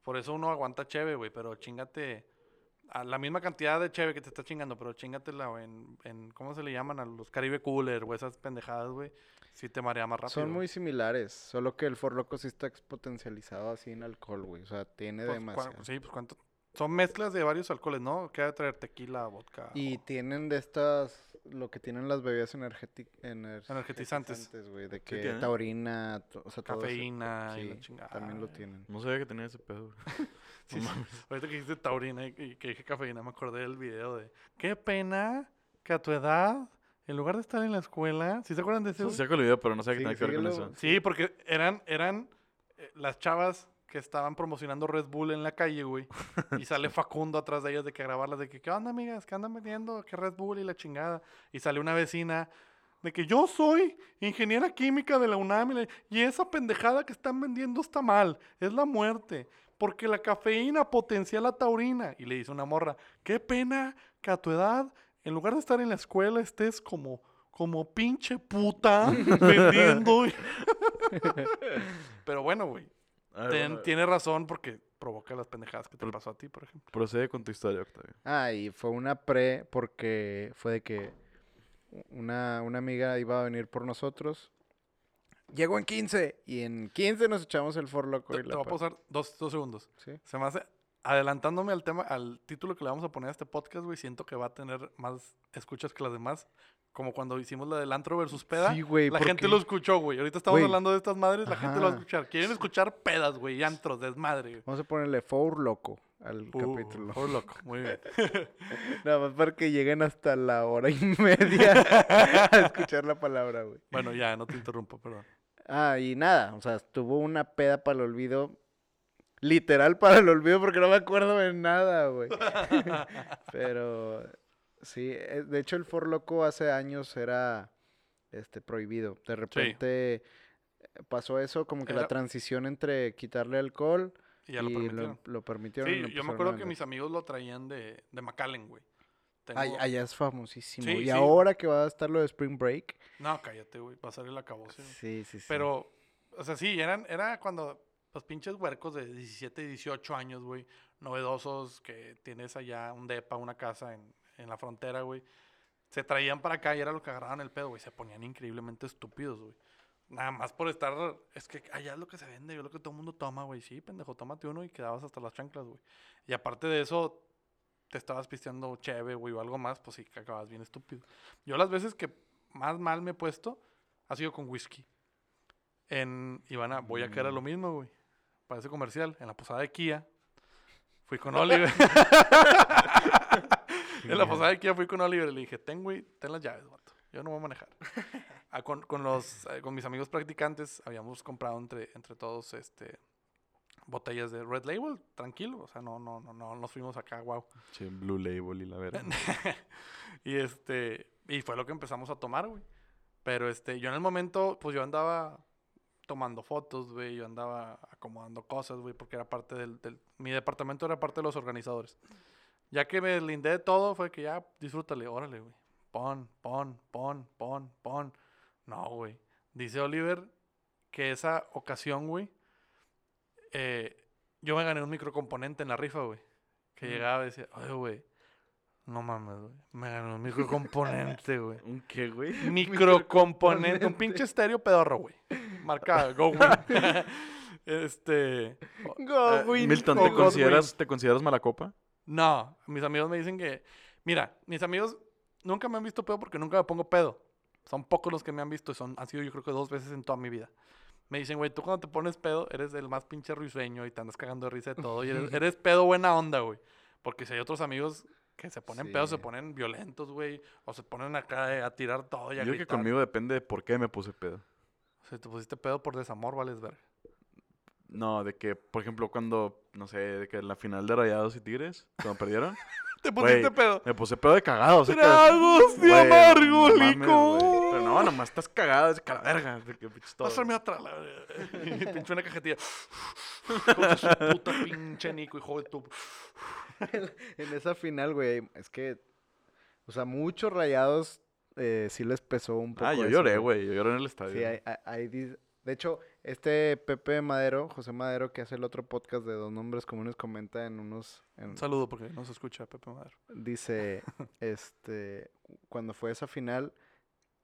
Por eso uno aguanta cheve, güey, pero chingate a la misma cantidad de cheve que te está chingando, pero chingatela güey, en, en ¿cómo se le llaman? A los Caribe Cooler o esas pendejadas, güey. Sí te marea más rápido. Son muy similares, solo que el For Loco sí está exponencializado así en alcohol, güey. O sea, tiene Pues, demasiado. Sí, pues cuánto... Son mezclas de varios alcoholes, ¿no? Que ha de traer tequila, vodka. Y o- tienen de estas, lo que tienen las bebidas energeti- ener- Energetizantes. güey, de que taurina, o sea, todo ese- Cafeína y la chingada. también lo tienen. No sabía que tenía ese pedo. [LAUGHS] Sí, No. Ahorita que dijiste taurina y y que dije cafeína, me acordé del video de qué pena que a tu edad, en lugar de estar en la escuela, ¿sí se acuerdan de ese? Sí, sé que lo video, pero no Sí, tenía que ver con eso. Sí, porque eran, eran eh, las chavas que estaban promocionando Red Bull en la calle, güey. Y sale [LAUGHS] Facundo atrás de ellas de que grabarlas, de que, ¿qué onda, amigas? ¿Qué andan vendiendo? ¿Qué Red Bull y la chingada? Y sale una vecina de que yo soy ingeniera química de la UNAM y, esa pendejada que están vendiendo está mal, es la muerte. Porque la cafeína potencia la taurina. Y le dice una morra, qué pena que a tu edad, en lugar de estar en la escuela, estés como, como pinche puta [LAUGHS] vendiendo. [LAUGHS] Pero bueno, güey. A ver, ten- tiene razón porque provoca las pendejadas que te pasó a ti, por ejemplo. Procede con tu historia, Octavio. Ah, y fue una pre porque fue de que una, una amiga iba a venir por nosotros. Llegó en 15 y en 15 nos echamos el For Loco Te, y te voy a pa- pausar dos, dos segundos. Sí. Se me hace, adelantándome al tema, al título que le vamos a poner a este podcast, güey, siento que va a tener más escuchas que las demás. Como cuando hicimos la del antro versus peda. Sí, güey, la gente lo escuchó, güey. Ahorita estamos Güey. hablando de estas madres, la gente lo va a escuchar. Quieren escuchar pedas, güey, y antros, desmadre. güey. Vamos a ponerle For Loco al Uh, capítulo. oh, loco, muy bien. [LAUGHS] Nada más para que lleguen hasta la hora y media a escuchar la palabra, güey. bueno, ya, no te interrumpo, perdón. Ah, y nada, o sea, tuvo una peda para el olvido. Literal para el olvido porque no me acuerdo de nada, güey. [LAUGHS] Pero sí, eh, de hecho el For Loco hace años era este prohibido. De repente eh, pasó eso, como que la transición entre quitarle alcohol Y ya lo y permitieron. lo, lo permitieron. Sí, yo me acuerdo que mis amigos lo traían de, de McAllen, güey. Tengo- Ay- allá es famosísimo. Sí, y sí. ahora que va a estar lo de Spring Break. No, cállate, güey. Va a acabose. güey. Sí, sí, sí. Pero, o sea, sí, eran, era cuando los pinches huercos de 17, 18 años, güey, novedosos, que tienes allá un depa, una casa en, en la frontera, güey. se traían para acá y era lo que agarraban el pedo, güey. Se ponían increíblemente estúpidos, güey. Nada más por estar. Es que allá es lo que se vende, es lo que todo el mundo toma, güey. Sí, pendejo, tómate uno y quedabas hasta las chanclas, güey. Y aparte de eso, te estabas pisteando cheve, güey, o algo más, pues sí, que acabas bien estúpido. Yo las veces que más mal me he puesto ha sido con whisky. En Ivana, voy a caer a lo mismo, güey. Parece comercial. En la posada de Kia. Fui con Oliver. [LAUGHS] en la posada de Kia fui con Oliver y le dije, ten, güey, ten las llaves, vato. Yo no voy a manejar. [LAUGHS] Ah, con, con los, eh, con mis amigos practicantes habíamos comprado entre, entre todos este, botellas de Red Label, tranquilo. O sea, no, no, no, no nos fuimos acá, wow. Che, Blue Label y la verdad. [LAUGHS] y este, y fue lo que empezamos a tomar, güey. Pero este, yo en el momento, pues yo andaba tomando fotos, güey, yo andaba acomodando cosas, güey, porque era parte del, del- mi departamento era parte de los organizadores. Ya que me lindé de todo, fue que ya, disfrútale, órale, güey. Pon, pon, pon, pon, pon. No, güey. Dice Oliver que esa ocasión, güey, eh, yo me gané un microcomponente en la rifa, güey. Que llegaba y decía, oye, güey, no mames, güey. Me gané un microcomponente, güey. [LAUGHS] ¿Un qué, güey? [LAUGHS] Microcomponente. un pinche estéreo pedorro, güey. Marca [LAUGHS] Go Win. este. Go, win. Milton, ¿te consideras, ¿te consideras mala copa? No, mis amigos me dicen que. Mira, mis amigos nunca me han visto pedo porque nunca me pongo pedo. Son pocos los que me han visto y son, han sido yo creo que dos veces en toda mi vida. Me dicen, güey, tú cuando te pones pedo eres el más pinche risueño y te andas cagando de risa de todo. Y eres, eres pedo buena onda, güey. Porque si hay otros amigos que se ponen pedos, se Sí. ponen violentos, güey. O se ponen acá a tirar todo y a Yo creo que gritar. conmigo depende de por qué me puse pedo. Si te pusiste pedo por desamor, vales ver. No, de que, por ejemplo, cuando, no sé, de que en la final de Rayados y Tigres, cuando perdieron, [LAUGHS] Te pusiste pedo. me puse pedo de cagado. O sea, que- Tragos de Güey, amargo no mames. Pero no, nomás estás cagado, es que la verga. De que pinches todo. Pásame otra. la- [LAUGHS] Y pinche una cajetilla. [LAUGHS] Su puta pinche Nico, hijo de tu. En esa final, güey, es que, o sea, muchos rayados eh, sí les pesó un poco. Ah, yo eso, lloré, güey. Yo lloré en el estadio. Sí, hay, hay- hay de hecho, este Pepe Madero, José Madero, que hace el otro podcast de Dos Nombres Comunes, comenta en unos... en- Un saludo porque no se escucha Pepe Madero. dice, [LAUGHS] este, cuando fue esa final,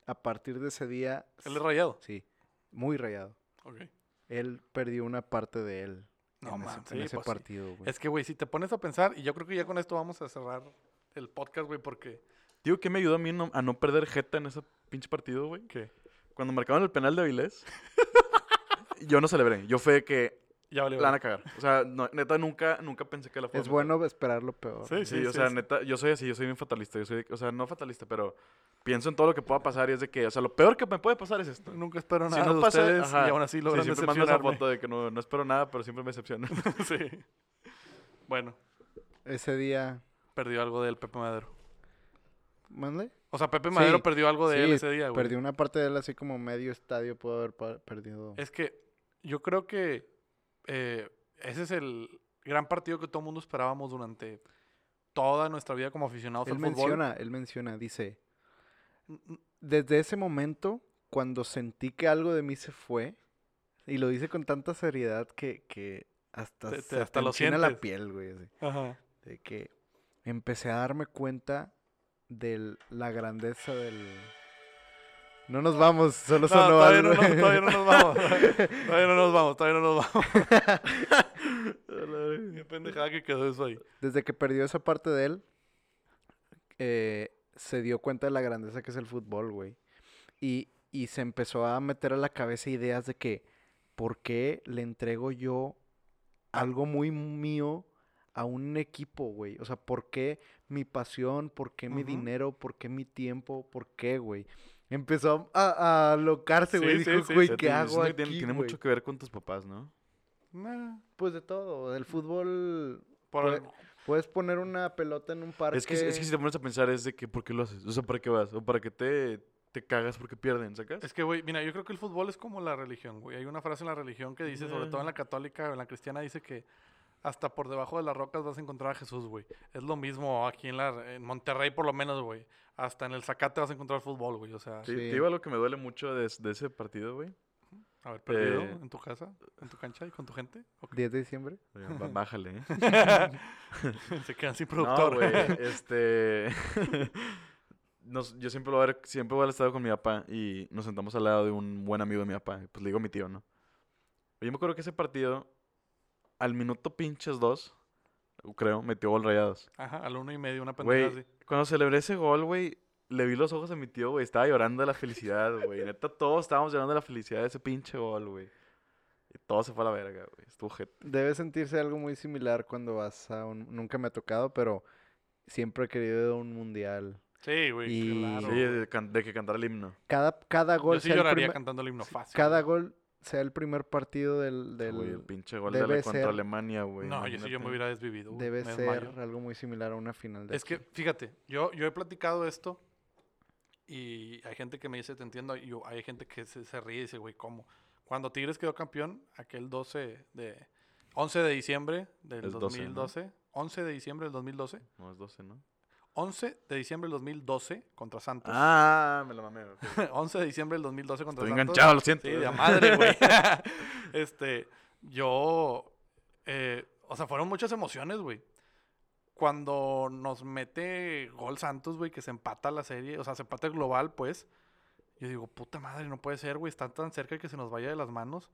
a partir de ese día... Él es rayado. Sí, muy rayado. Ok. Él perdió una parte de él No en ese, man, en sí, ese pues partido, güey. Es que, güey, si te pones a pensar, y yo creo que ya con esto vamos a cerrar el podcast, güey, porque. Digo, ¿qué me ayudó a mí no- a no perder jeta en ese pinche partido, güey? ¿Qué? Cuando marcaban el penal de Avilés, [LAUGHS] yo no celebré. Yo fue que Ya vale, la van a cagar. O sea, no- neta, nunca, nunca pensé que la fuera Es bueno esperar lo peor. Sí, Sí, o sea, neta, yo soy así, yo soy bien fatalista. Yo soy, o sea, no fatalista, pero pienso en todo lo que pueda pasar y es de que, o sea, lo peor que me puede pasar es esto. Nunca espero Si nada no de pasa, ustedes ajá. y aún así Sí, logran siempre mando esa foto de que no, no espero nada, pero siempre me decepciono. [LAUGHS] [LAUGHS] sí. Bueno, Ese día... perdió algo del Pepe Madero. ¿Mande? O sea, Pepe Madero Sí, perdió algo de él Sí, ese día, güey. Perdió una parte de él así como medio estadio pudo haber perdido. Es que yo creo que eh, ese es el gran partido que todo el mundo esperábamos durante toda nuestra vida como aficionados él al fútbol. menciona, él menciona, dice, desde ese momento, cuando sentí que algo de mí se fue, y lo dice con tanta seriedad que, que hasta, Te- te- se hasta lo la piel, güey. así, Ajá. de que empecé a darme cuenta de la grandeza del... No nos vamos, solo No, sonó todavía, algo. no, nos- todavía no nos vamos. [LAUGHS] todavía no nos vamos, todavía no nos vamos. [LAUGHS] Qué pendejada que quedó eso ahí. Desde que perdió esa parte de él, eh, se dio cuenta de la grandeza que es el fútbol, güey. Y, y se empezó a meter a la cabeza ideas de que, ¿por qué le entrego yo algo muy mío a un equipo, güey? O sea, ¿por qué mi pasión? ¿Por qué mi dinero? ¿Por qué mi tiempo? ¿Por qué, güey? Empezó a, a alocarse, Sí, güey. sí, Dijo, güey, ¿qué hago que aquí, tiene, tiene güey?" mucho que ver con tus papás, ¿no? Nah, Pues de todo. El fútbol... por Puedes poner una pelota en un parque. Es que, es que si te pones a pensar es de que, ¿por qué lo haces? O sea, ¿para qué vas? ¿O para qué te, te cagas porque pierden, sacas? Es que, güey, mira, yo creo que el fútbol es como la religión, güey. Hay una frase en la religión que dice, sobre todo en la católica o en la cristiana, dice que hasta por debajo de las rocas vas a encontrar a Jesús, güey. Es lo mismo aquí en, la, en Monterrey, por lo menos, güey. Hasta en el Zacate vas a encontrar fútbol, güey. O sea, Sí, Sí. Te digo algo que me duele mucho de, de ese partido, güey. haber perdido Eh, en tu casa, en tu cancha y con tu gente. Ok. 10 de diciembre. Oye, ba- Bájale, ¿eh? [LAUGHS] Se quedan sin No, productor. güey, [LAUGHS] este... [LAUGHS] nos- yo siempre, lo voy a ver- siempre voy al estadio con mi papá y nos sentamos al lado de un buen amigo de mi papá. Pues le digo a mi tío, ¿no? Yo me acuerdo que ese partido, al minuto pinches dos, creo, metió gol rayados. Ajá, al uno y medio, una pendejada así. cuando celebré ese gol, güey, le vi los ojos a mi tío, güey. Estaba llorando de la felicidad, güey. Neta, todos estábamos llorando de la felicidad de ese pinche gol, güey. Y todo se fue a la verga, güey. Estuvo jet. Debe sentirse algo muy similar cuando vas a un... Nunca me ha tocado, pero siempre he querido ir a un mundial. Sí, güey, Y- claro. Sí, de, que cantara el himno. Cada, cada gol Yo sí sea el lloraría primer- cantando el himno fácil. Cada güey. gol sea el primer partido del... del Güey, el pinche gol de debe Ale contra ser- Alemania, güey. No, yo sí yo me hubiera desvivido. güey, debe ser desmayo. algo muy similar a una final de Es que, aquí. fíjate, yo, yo he platicado esto y hay gente que me dice, te entiendo, y yo- hay gente que se, se ríe y dice, güey, ¿cómo? Cuando Tigres quedó campeón, aquel 12 de... 11 de diciembre del Es 12, ¿no? 2012. 11 de diciembre del 2012. No, es 12, ¿no? 11 de diciembre del 2012 contra Santos. Ah, me la mamé. ok. [LAUGHS] 11 de diciembre del 2012 contra Estoy Santos. enganchado, lo siento. Sí, de madre, güey. [LAUGHS] [LAUGHS] este, yo, eh, o sea, fueron muchas emociones, güey. Cuando nos mete gol Santos, güey, que se empata la serie, o sea, se empata el global, pues. Yo digo, puta madre, no puede ser, güey, están tan cerca que se nos vaya de las manos.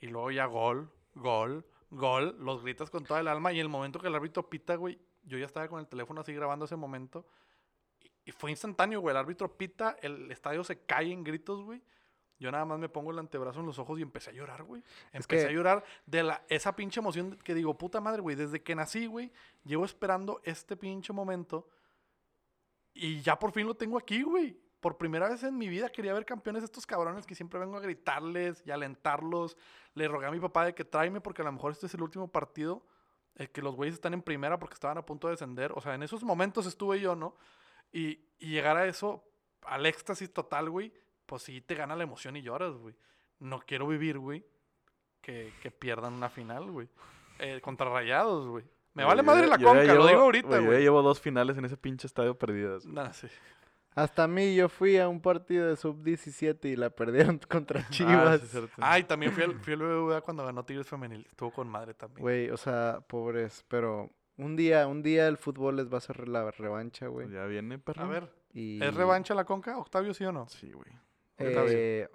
Y luego ya gol, gol, gol, los gritas con toda el alma. Y el momento que el árbitro pita, güey, yo ya estaba con el teléfono así grabando ese momento. Y, y fue instantáneo, güey. El árbitro pita, el estadio se cae en gritos, güey. Yo nada más me pongo el antebrazo en los ojos y empecé a llorar, güey. Empecé que- a llorar de la, esa pinche emoción que digo, puta madre, güey. Desde que nací, güey, llevo esperando este pinche momento. Y ya por fin lo tengo aquí, güey. Por primera vez en mi vida quería ver campeones de estos cabrones que siempre vengo a gritarles y alentarlos. Le rogué a mi papá de que tráeme porque a lo mejor este es el último partido. El que los güeyes están en primera porque estaban a punto de descender. O sea, en esos momentos estuve yo, ¿no? Y, y llegar a eso, al éxtasis total, güey, pues sí te gana la emoción y lloras, güey. No quiero vivir, güey, que, que pierdan una final, güey. Eh, contra rayados, güey. Me vale yo madre la yo conca, lo digo ahorita, Yo güey. llevo dos finales en ese pinche estadio perdidas. Nah, sí. Hasta a mí, yo fui a un partido de sub-17 y la perdieron [LAUGHS] contra Ah, Chivas. sí, es cierto. Ah, y también fui al, fui al BBVA cuando ganó Tigres Femenil. Estuvo con madre también. Güey, o sea, pobres, pero un día, un día el fútbol les va a hacer la revancha, güey. Ya viene, perro. A ver, Y, ¿es revancha la conca, Octavio, sí o no? Sí, güey. eh,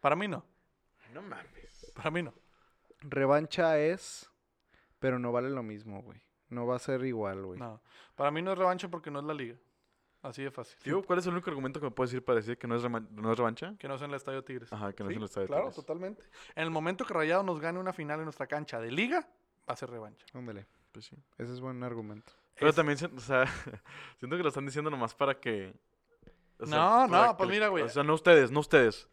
Para mí no. No mames. Para mí no. revancha es, pero no vale lo mismo, güey. No va a ser igual, güey. No. Para mí no es revancha porque no es la liga. Así de fácil. Tío, ¿cuál es el único argumento que me puedes decir para decir que no es, no es revancha? Que no es en el Estadio Tigres. Ajá, que no es en el estadio Claro, Tigres. totalmente. En el momento que Rayado nos gane una final en nuestra cancha de liga, va a ser revancha. Ándale, Pues sí. ese es buen argumento. Pero Es- también, siento- o sea, [LAUGHS] siento que lo están diciendo nomás para que... o sea, No, para no, que pues mira, güey. O sea, no ustedes, no ustedes.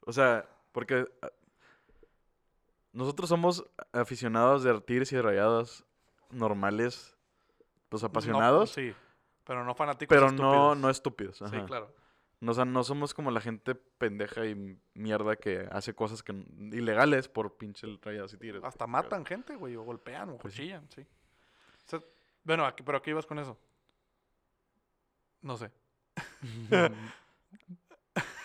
O sea, porque... ah, Nosotros somos aficionados de Tigres y de Rayados normales, pues No, apasionados, sí, pero no fanáticos pero no, estúpidos. no estúpidos. Sí, claro. No, o sea, no somos como la gente pendeja y mierda que hace cosas que ilegales por pinche rayados y tigres. Hasta matan gente, güey, o golpean, o Pues sí. cuchillan, sí. O sea, bueno, aquí, pero ¿a qué ibas con eso? No sé. [LAUGHS]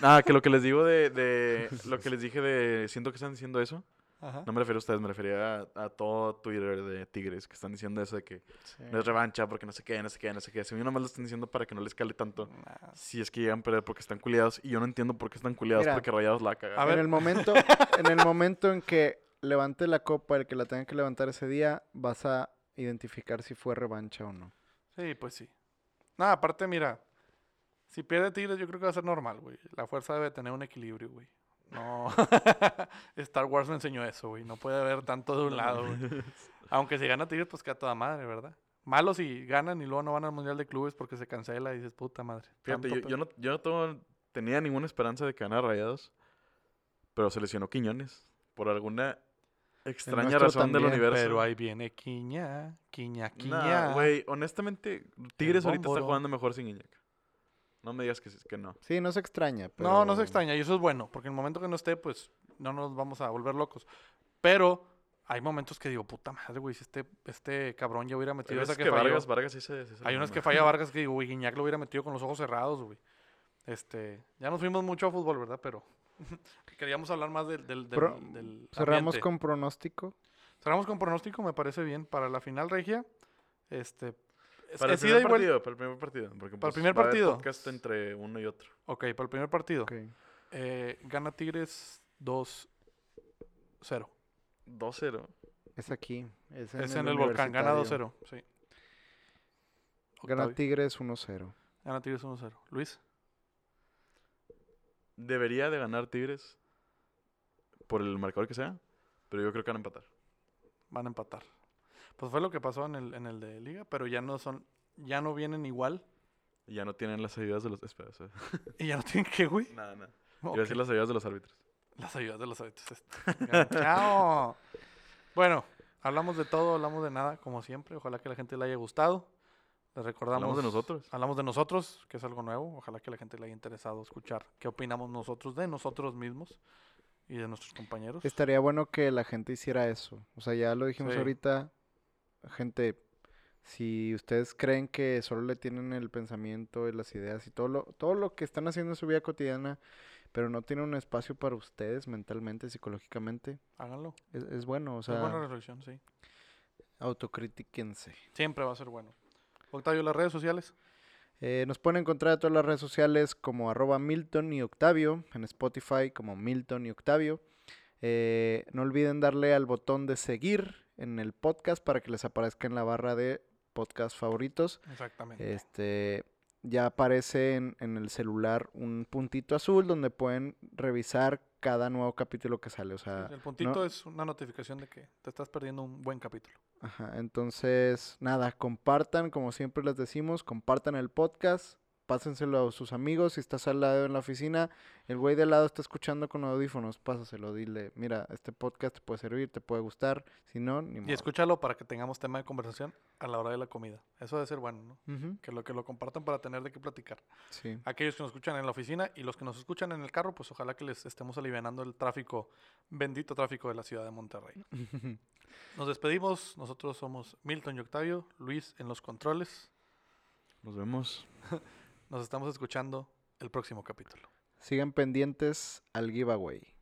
Ah, que lo que les digo de, de- Lo que les dije de. Siento que están diciendo eso. Ajá. No me refiero a ustedes, me refería a, a todo Twitter de Tigres que están diciendo eso de que Sí. no es revancha porque no sé qué, no sé qué, no sé qué. Si a mí nomás lo están diciendo para que no les cale tanto. Nah. Si es que llegan a perder porque están culiados. Y yo no entiendo por qué están culiados Mira, porque rayados la cagan. a ver. En el momento, en el momento en que levante la copa, el que la tenga que levantar ese día, vas a identificar si fue revancha o no. Sí, pues sí. Nada, aparte, mira, si pierde Tigres, yo creo que va a ser normal, güey. La fuerza debe tener un equilibrio, güey. No. [LAUGHS] Star Wars me enseñó eso, güey. No puede haber tanto de un lado, güey. Aunque si gana Tigres, pues queda toda madre, ¿verdad? Malos si ganan y luego no van al Mundial de Clubes porque se cancela y dices, puta madre. Fíjate, yo, no, yo no tengo- tenía ninguna esperanza de que ganara Rayados, pero se lesionó Quiñones por alguna extraña razón del universo. Pero ahí viene Quiña, Quiña, Quiña. güey, honestamente, Tigres ahorita está jugando mejor sin Iñak. No me digas que, que no. Sí, no se extraña. Pero... No, no se extraña, y eso es bueno, porque en el momento que no esté, pues no nos vamos a volver locos. Pero hay momentos que digo, puta madre, güey, si este, este cabrón ya hubiera Hay metido veces esa que, que. Vargas, Vargas sí se, sí se Hay unas que falla Vargas que digo, güey, Guiñac lo hubiera metido con los ojos cerrados, güey. Este, ya nos fuimos mucho a fútbol, ¿verdad? Pero [LAUGHS] queríamos hablar más del, del, del, Pro- del Cerramos con pronóstico. Cerramos con pronóstico, me parece bien. Para la final regia, este, Es, Para el primer partido, para el primer partido. Porque, Para el pues, primer va a haber partido. podcast entre uno y otro. Ok, para el primer partido. Ok. Eh, gana Tigres 2-0. 2-0. Es aquí. Es en, Es en el volcán, gana Universitario. 2-0. Sí. Gana. Tigres 1-0. Gana Tigres 1-0. Luis. Debería de ganar Tigres por el marcador que sea, pero yo creo que van a empatar. Van a empatar. Pues fue lo que pasó en el, en el de Liga, pero ya no son, ya no vienen igual. Y ya no tienen las ayudas de los... Espera, espera. [LAUGHS] Y ya no tienen que, güey. Nada, nada. Ok. Iba a decir las ayudas de los árbitros. Las ayudas de los este. [LAUGHS] ¡Chao! Bueno, hablamos de todo, hablamos de nada, como siempre. Ojalá que la gente le haya gustado. Les recordamos. Hablamos de nosotros. Hablamos de nosotros, que es algo nuevo. Ojalá que la gente le haya interesado escuchar qué opinamos nosotros de nosotros mismos y de nuestros compañeros. Estaría bueno que la gente hiciera eso. O sea, ya lo dijimos Sí. ahorita. Gente, si ustedes creen que solo le tienen el pensamiento y las ideas y todo lo, todo lo que están haciendo en su vida cotidiana, pero no tienen un espacio para ustedes mentalmente, psicológicamente, Háganlo. es, es bueno. O es buena sea, reflexión, sí. autocritíquense. Siempre va a ser bueno. Octavio, las redes sociales. Eh, nos pueden encontrar en todas las redes sociales como arroba Milton y Octavio, en Spotify como Milton y Octavio. Eh, no olviden darle al botón de seguir en el podcast para que les aparezca en la barra de podcast favoritos. Exactamente. Este ya aparece en, en el celular un puntito azul donde pueden revisar cada nuevo capítulo que sale. O sea, el puntito no- es una notificación de que te estás perdiendo un buen capítulo. Ajá, entonces, nada, compartan, como siempre les decimos, compartan el podcast, pásenselo a sus amigos, si estás al lado en la oficina, el güey de al lado está escuchando con audífonos, pásaselo, dile, mira, este podcast te puede servir, te puede gustar, si no, ni Y modo. escúchalo para que tengamos tema de conversación a la hora de la comida. Eso debe ser bueno, ¿no? Que lo que lo compartan para tener de qué platicar. sí. Aquellos que nos escuchan en la oficina y los que nos escuchan en el carro, pues ojalá que les estemos alivianando el tráfico, bendito tráfico de la ciudad de Monterrey. [LAUGHS] Nos despedimos. Nosotros somos Milton y Octavio, Luis en los controles. Nos vemos. [LAUGHS] Nos estamos escuchando el próximo capítulo. Sigan pendientes al giveaway.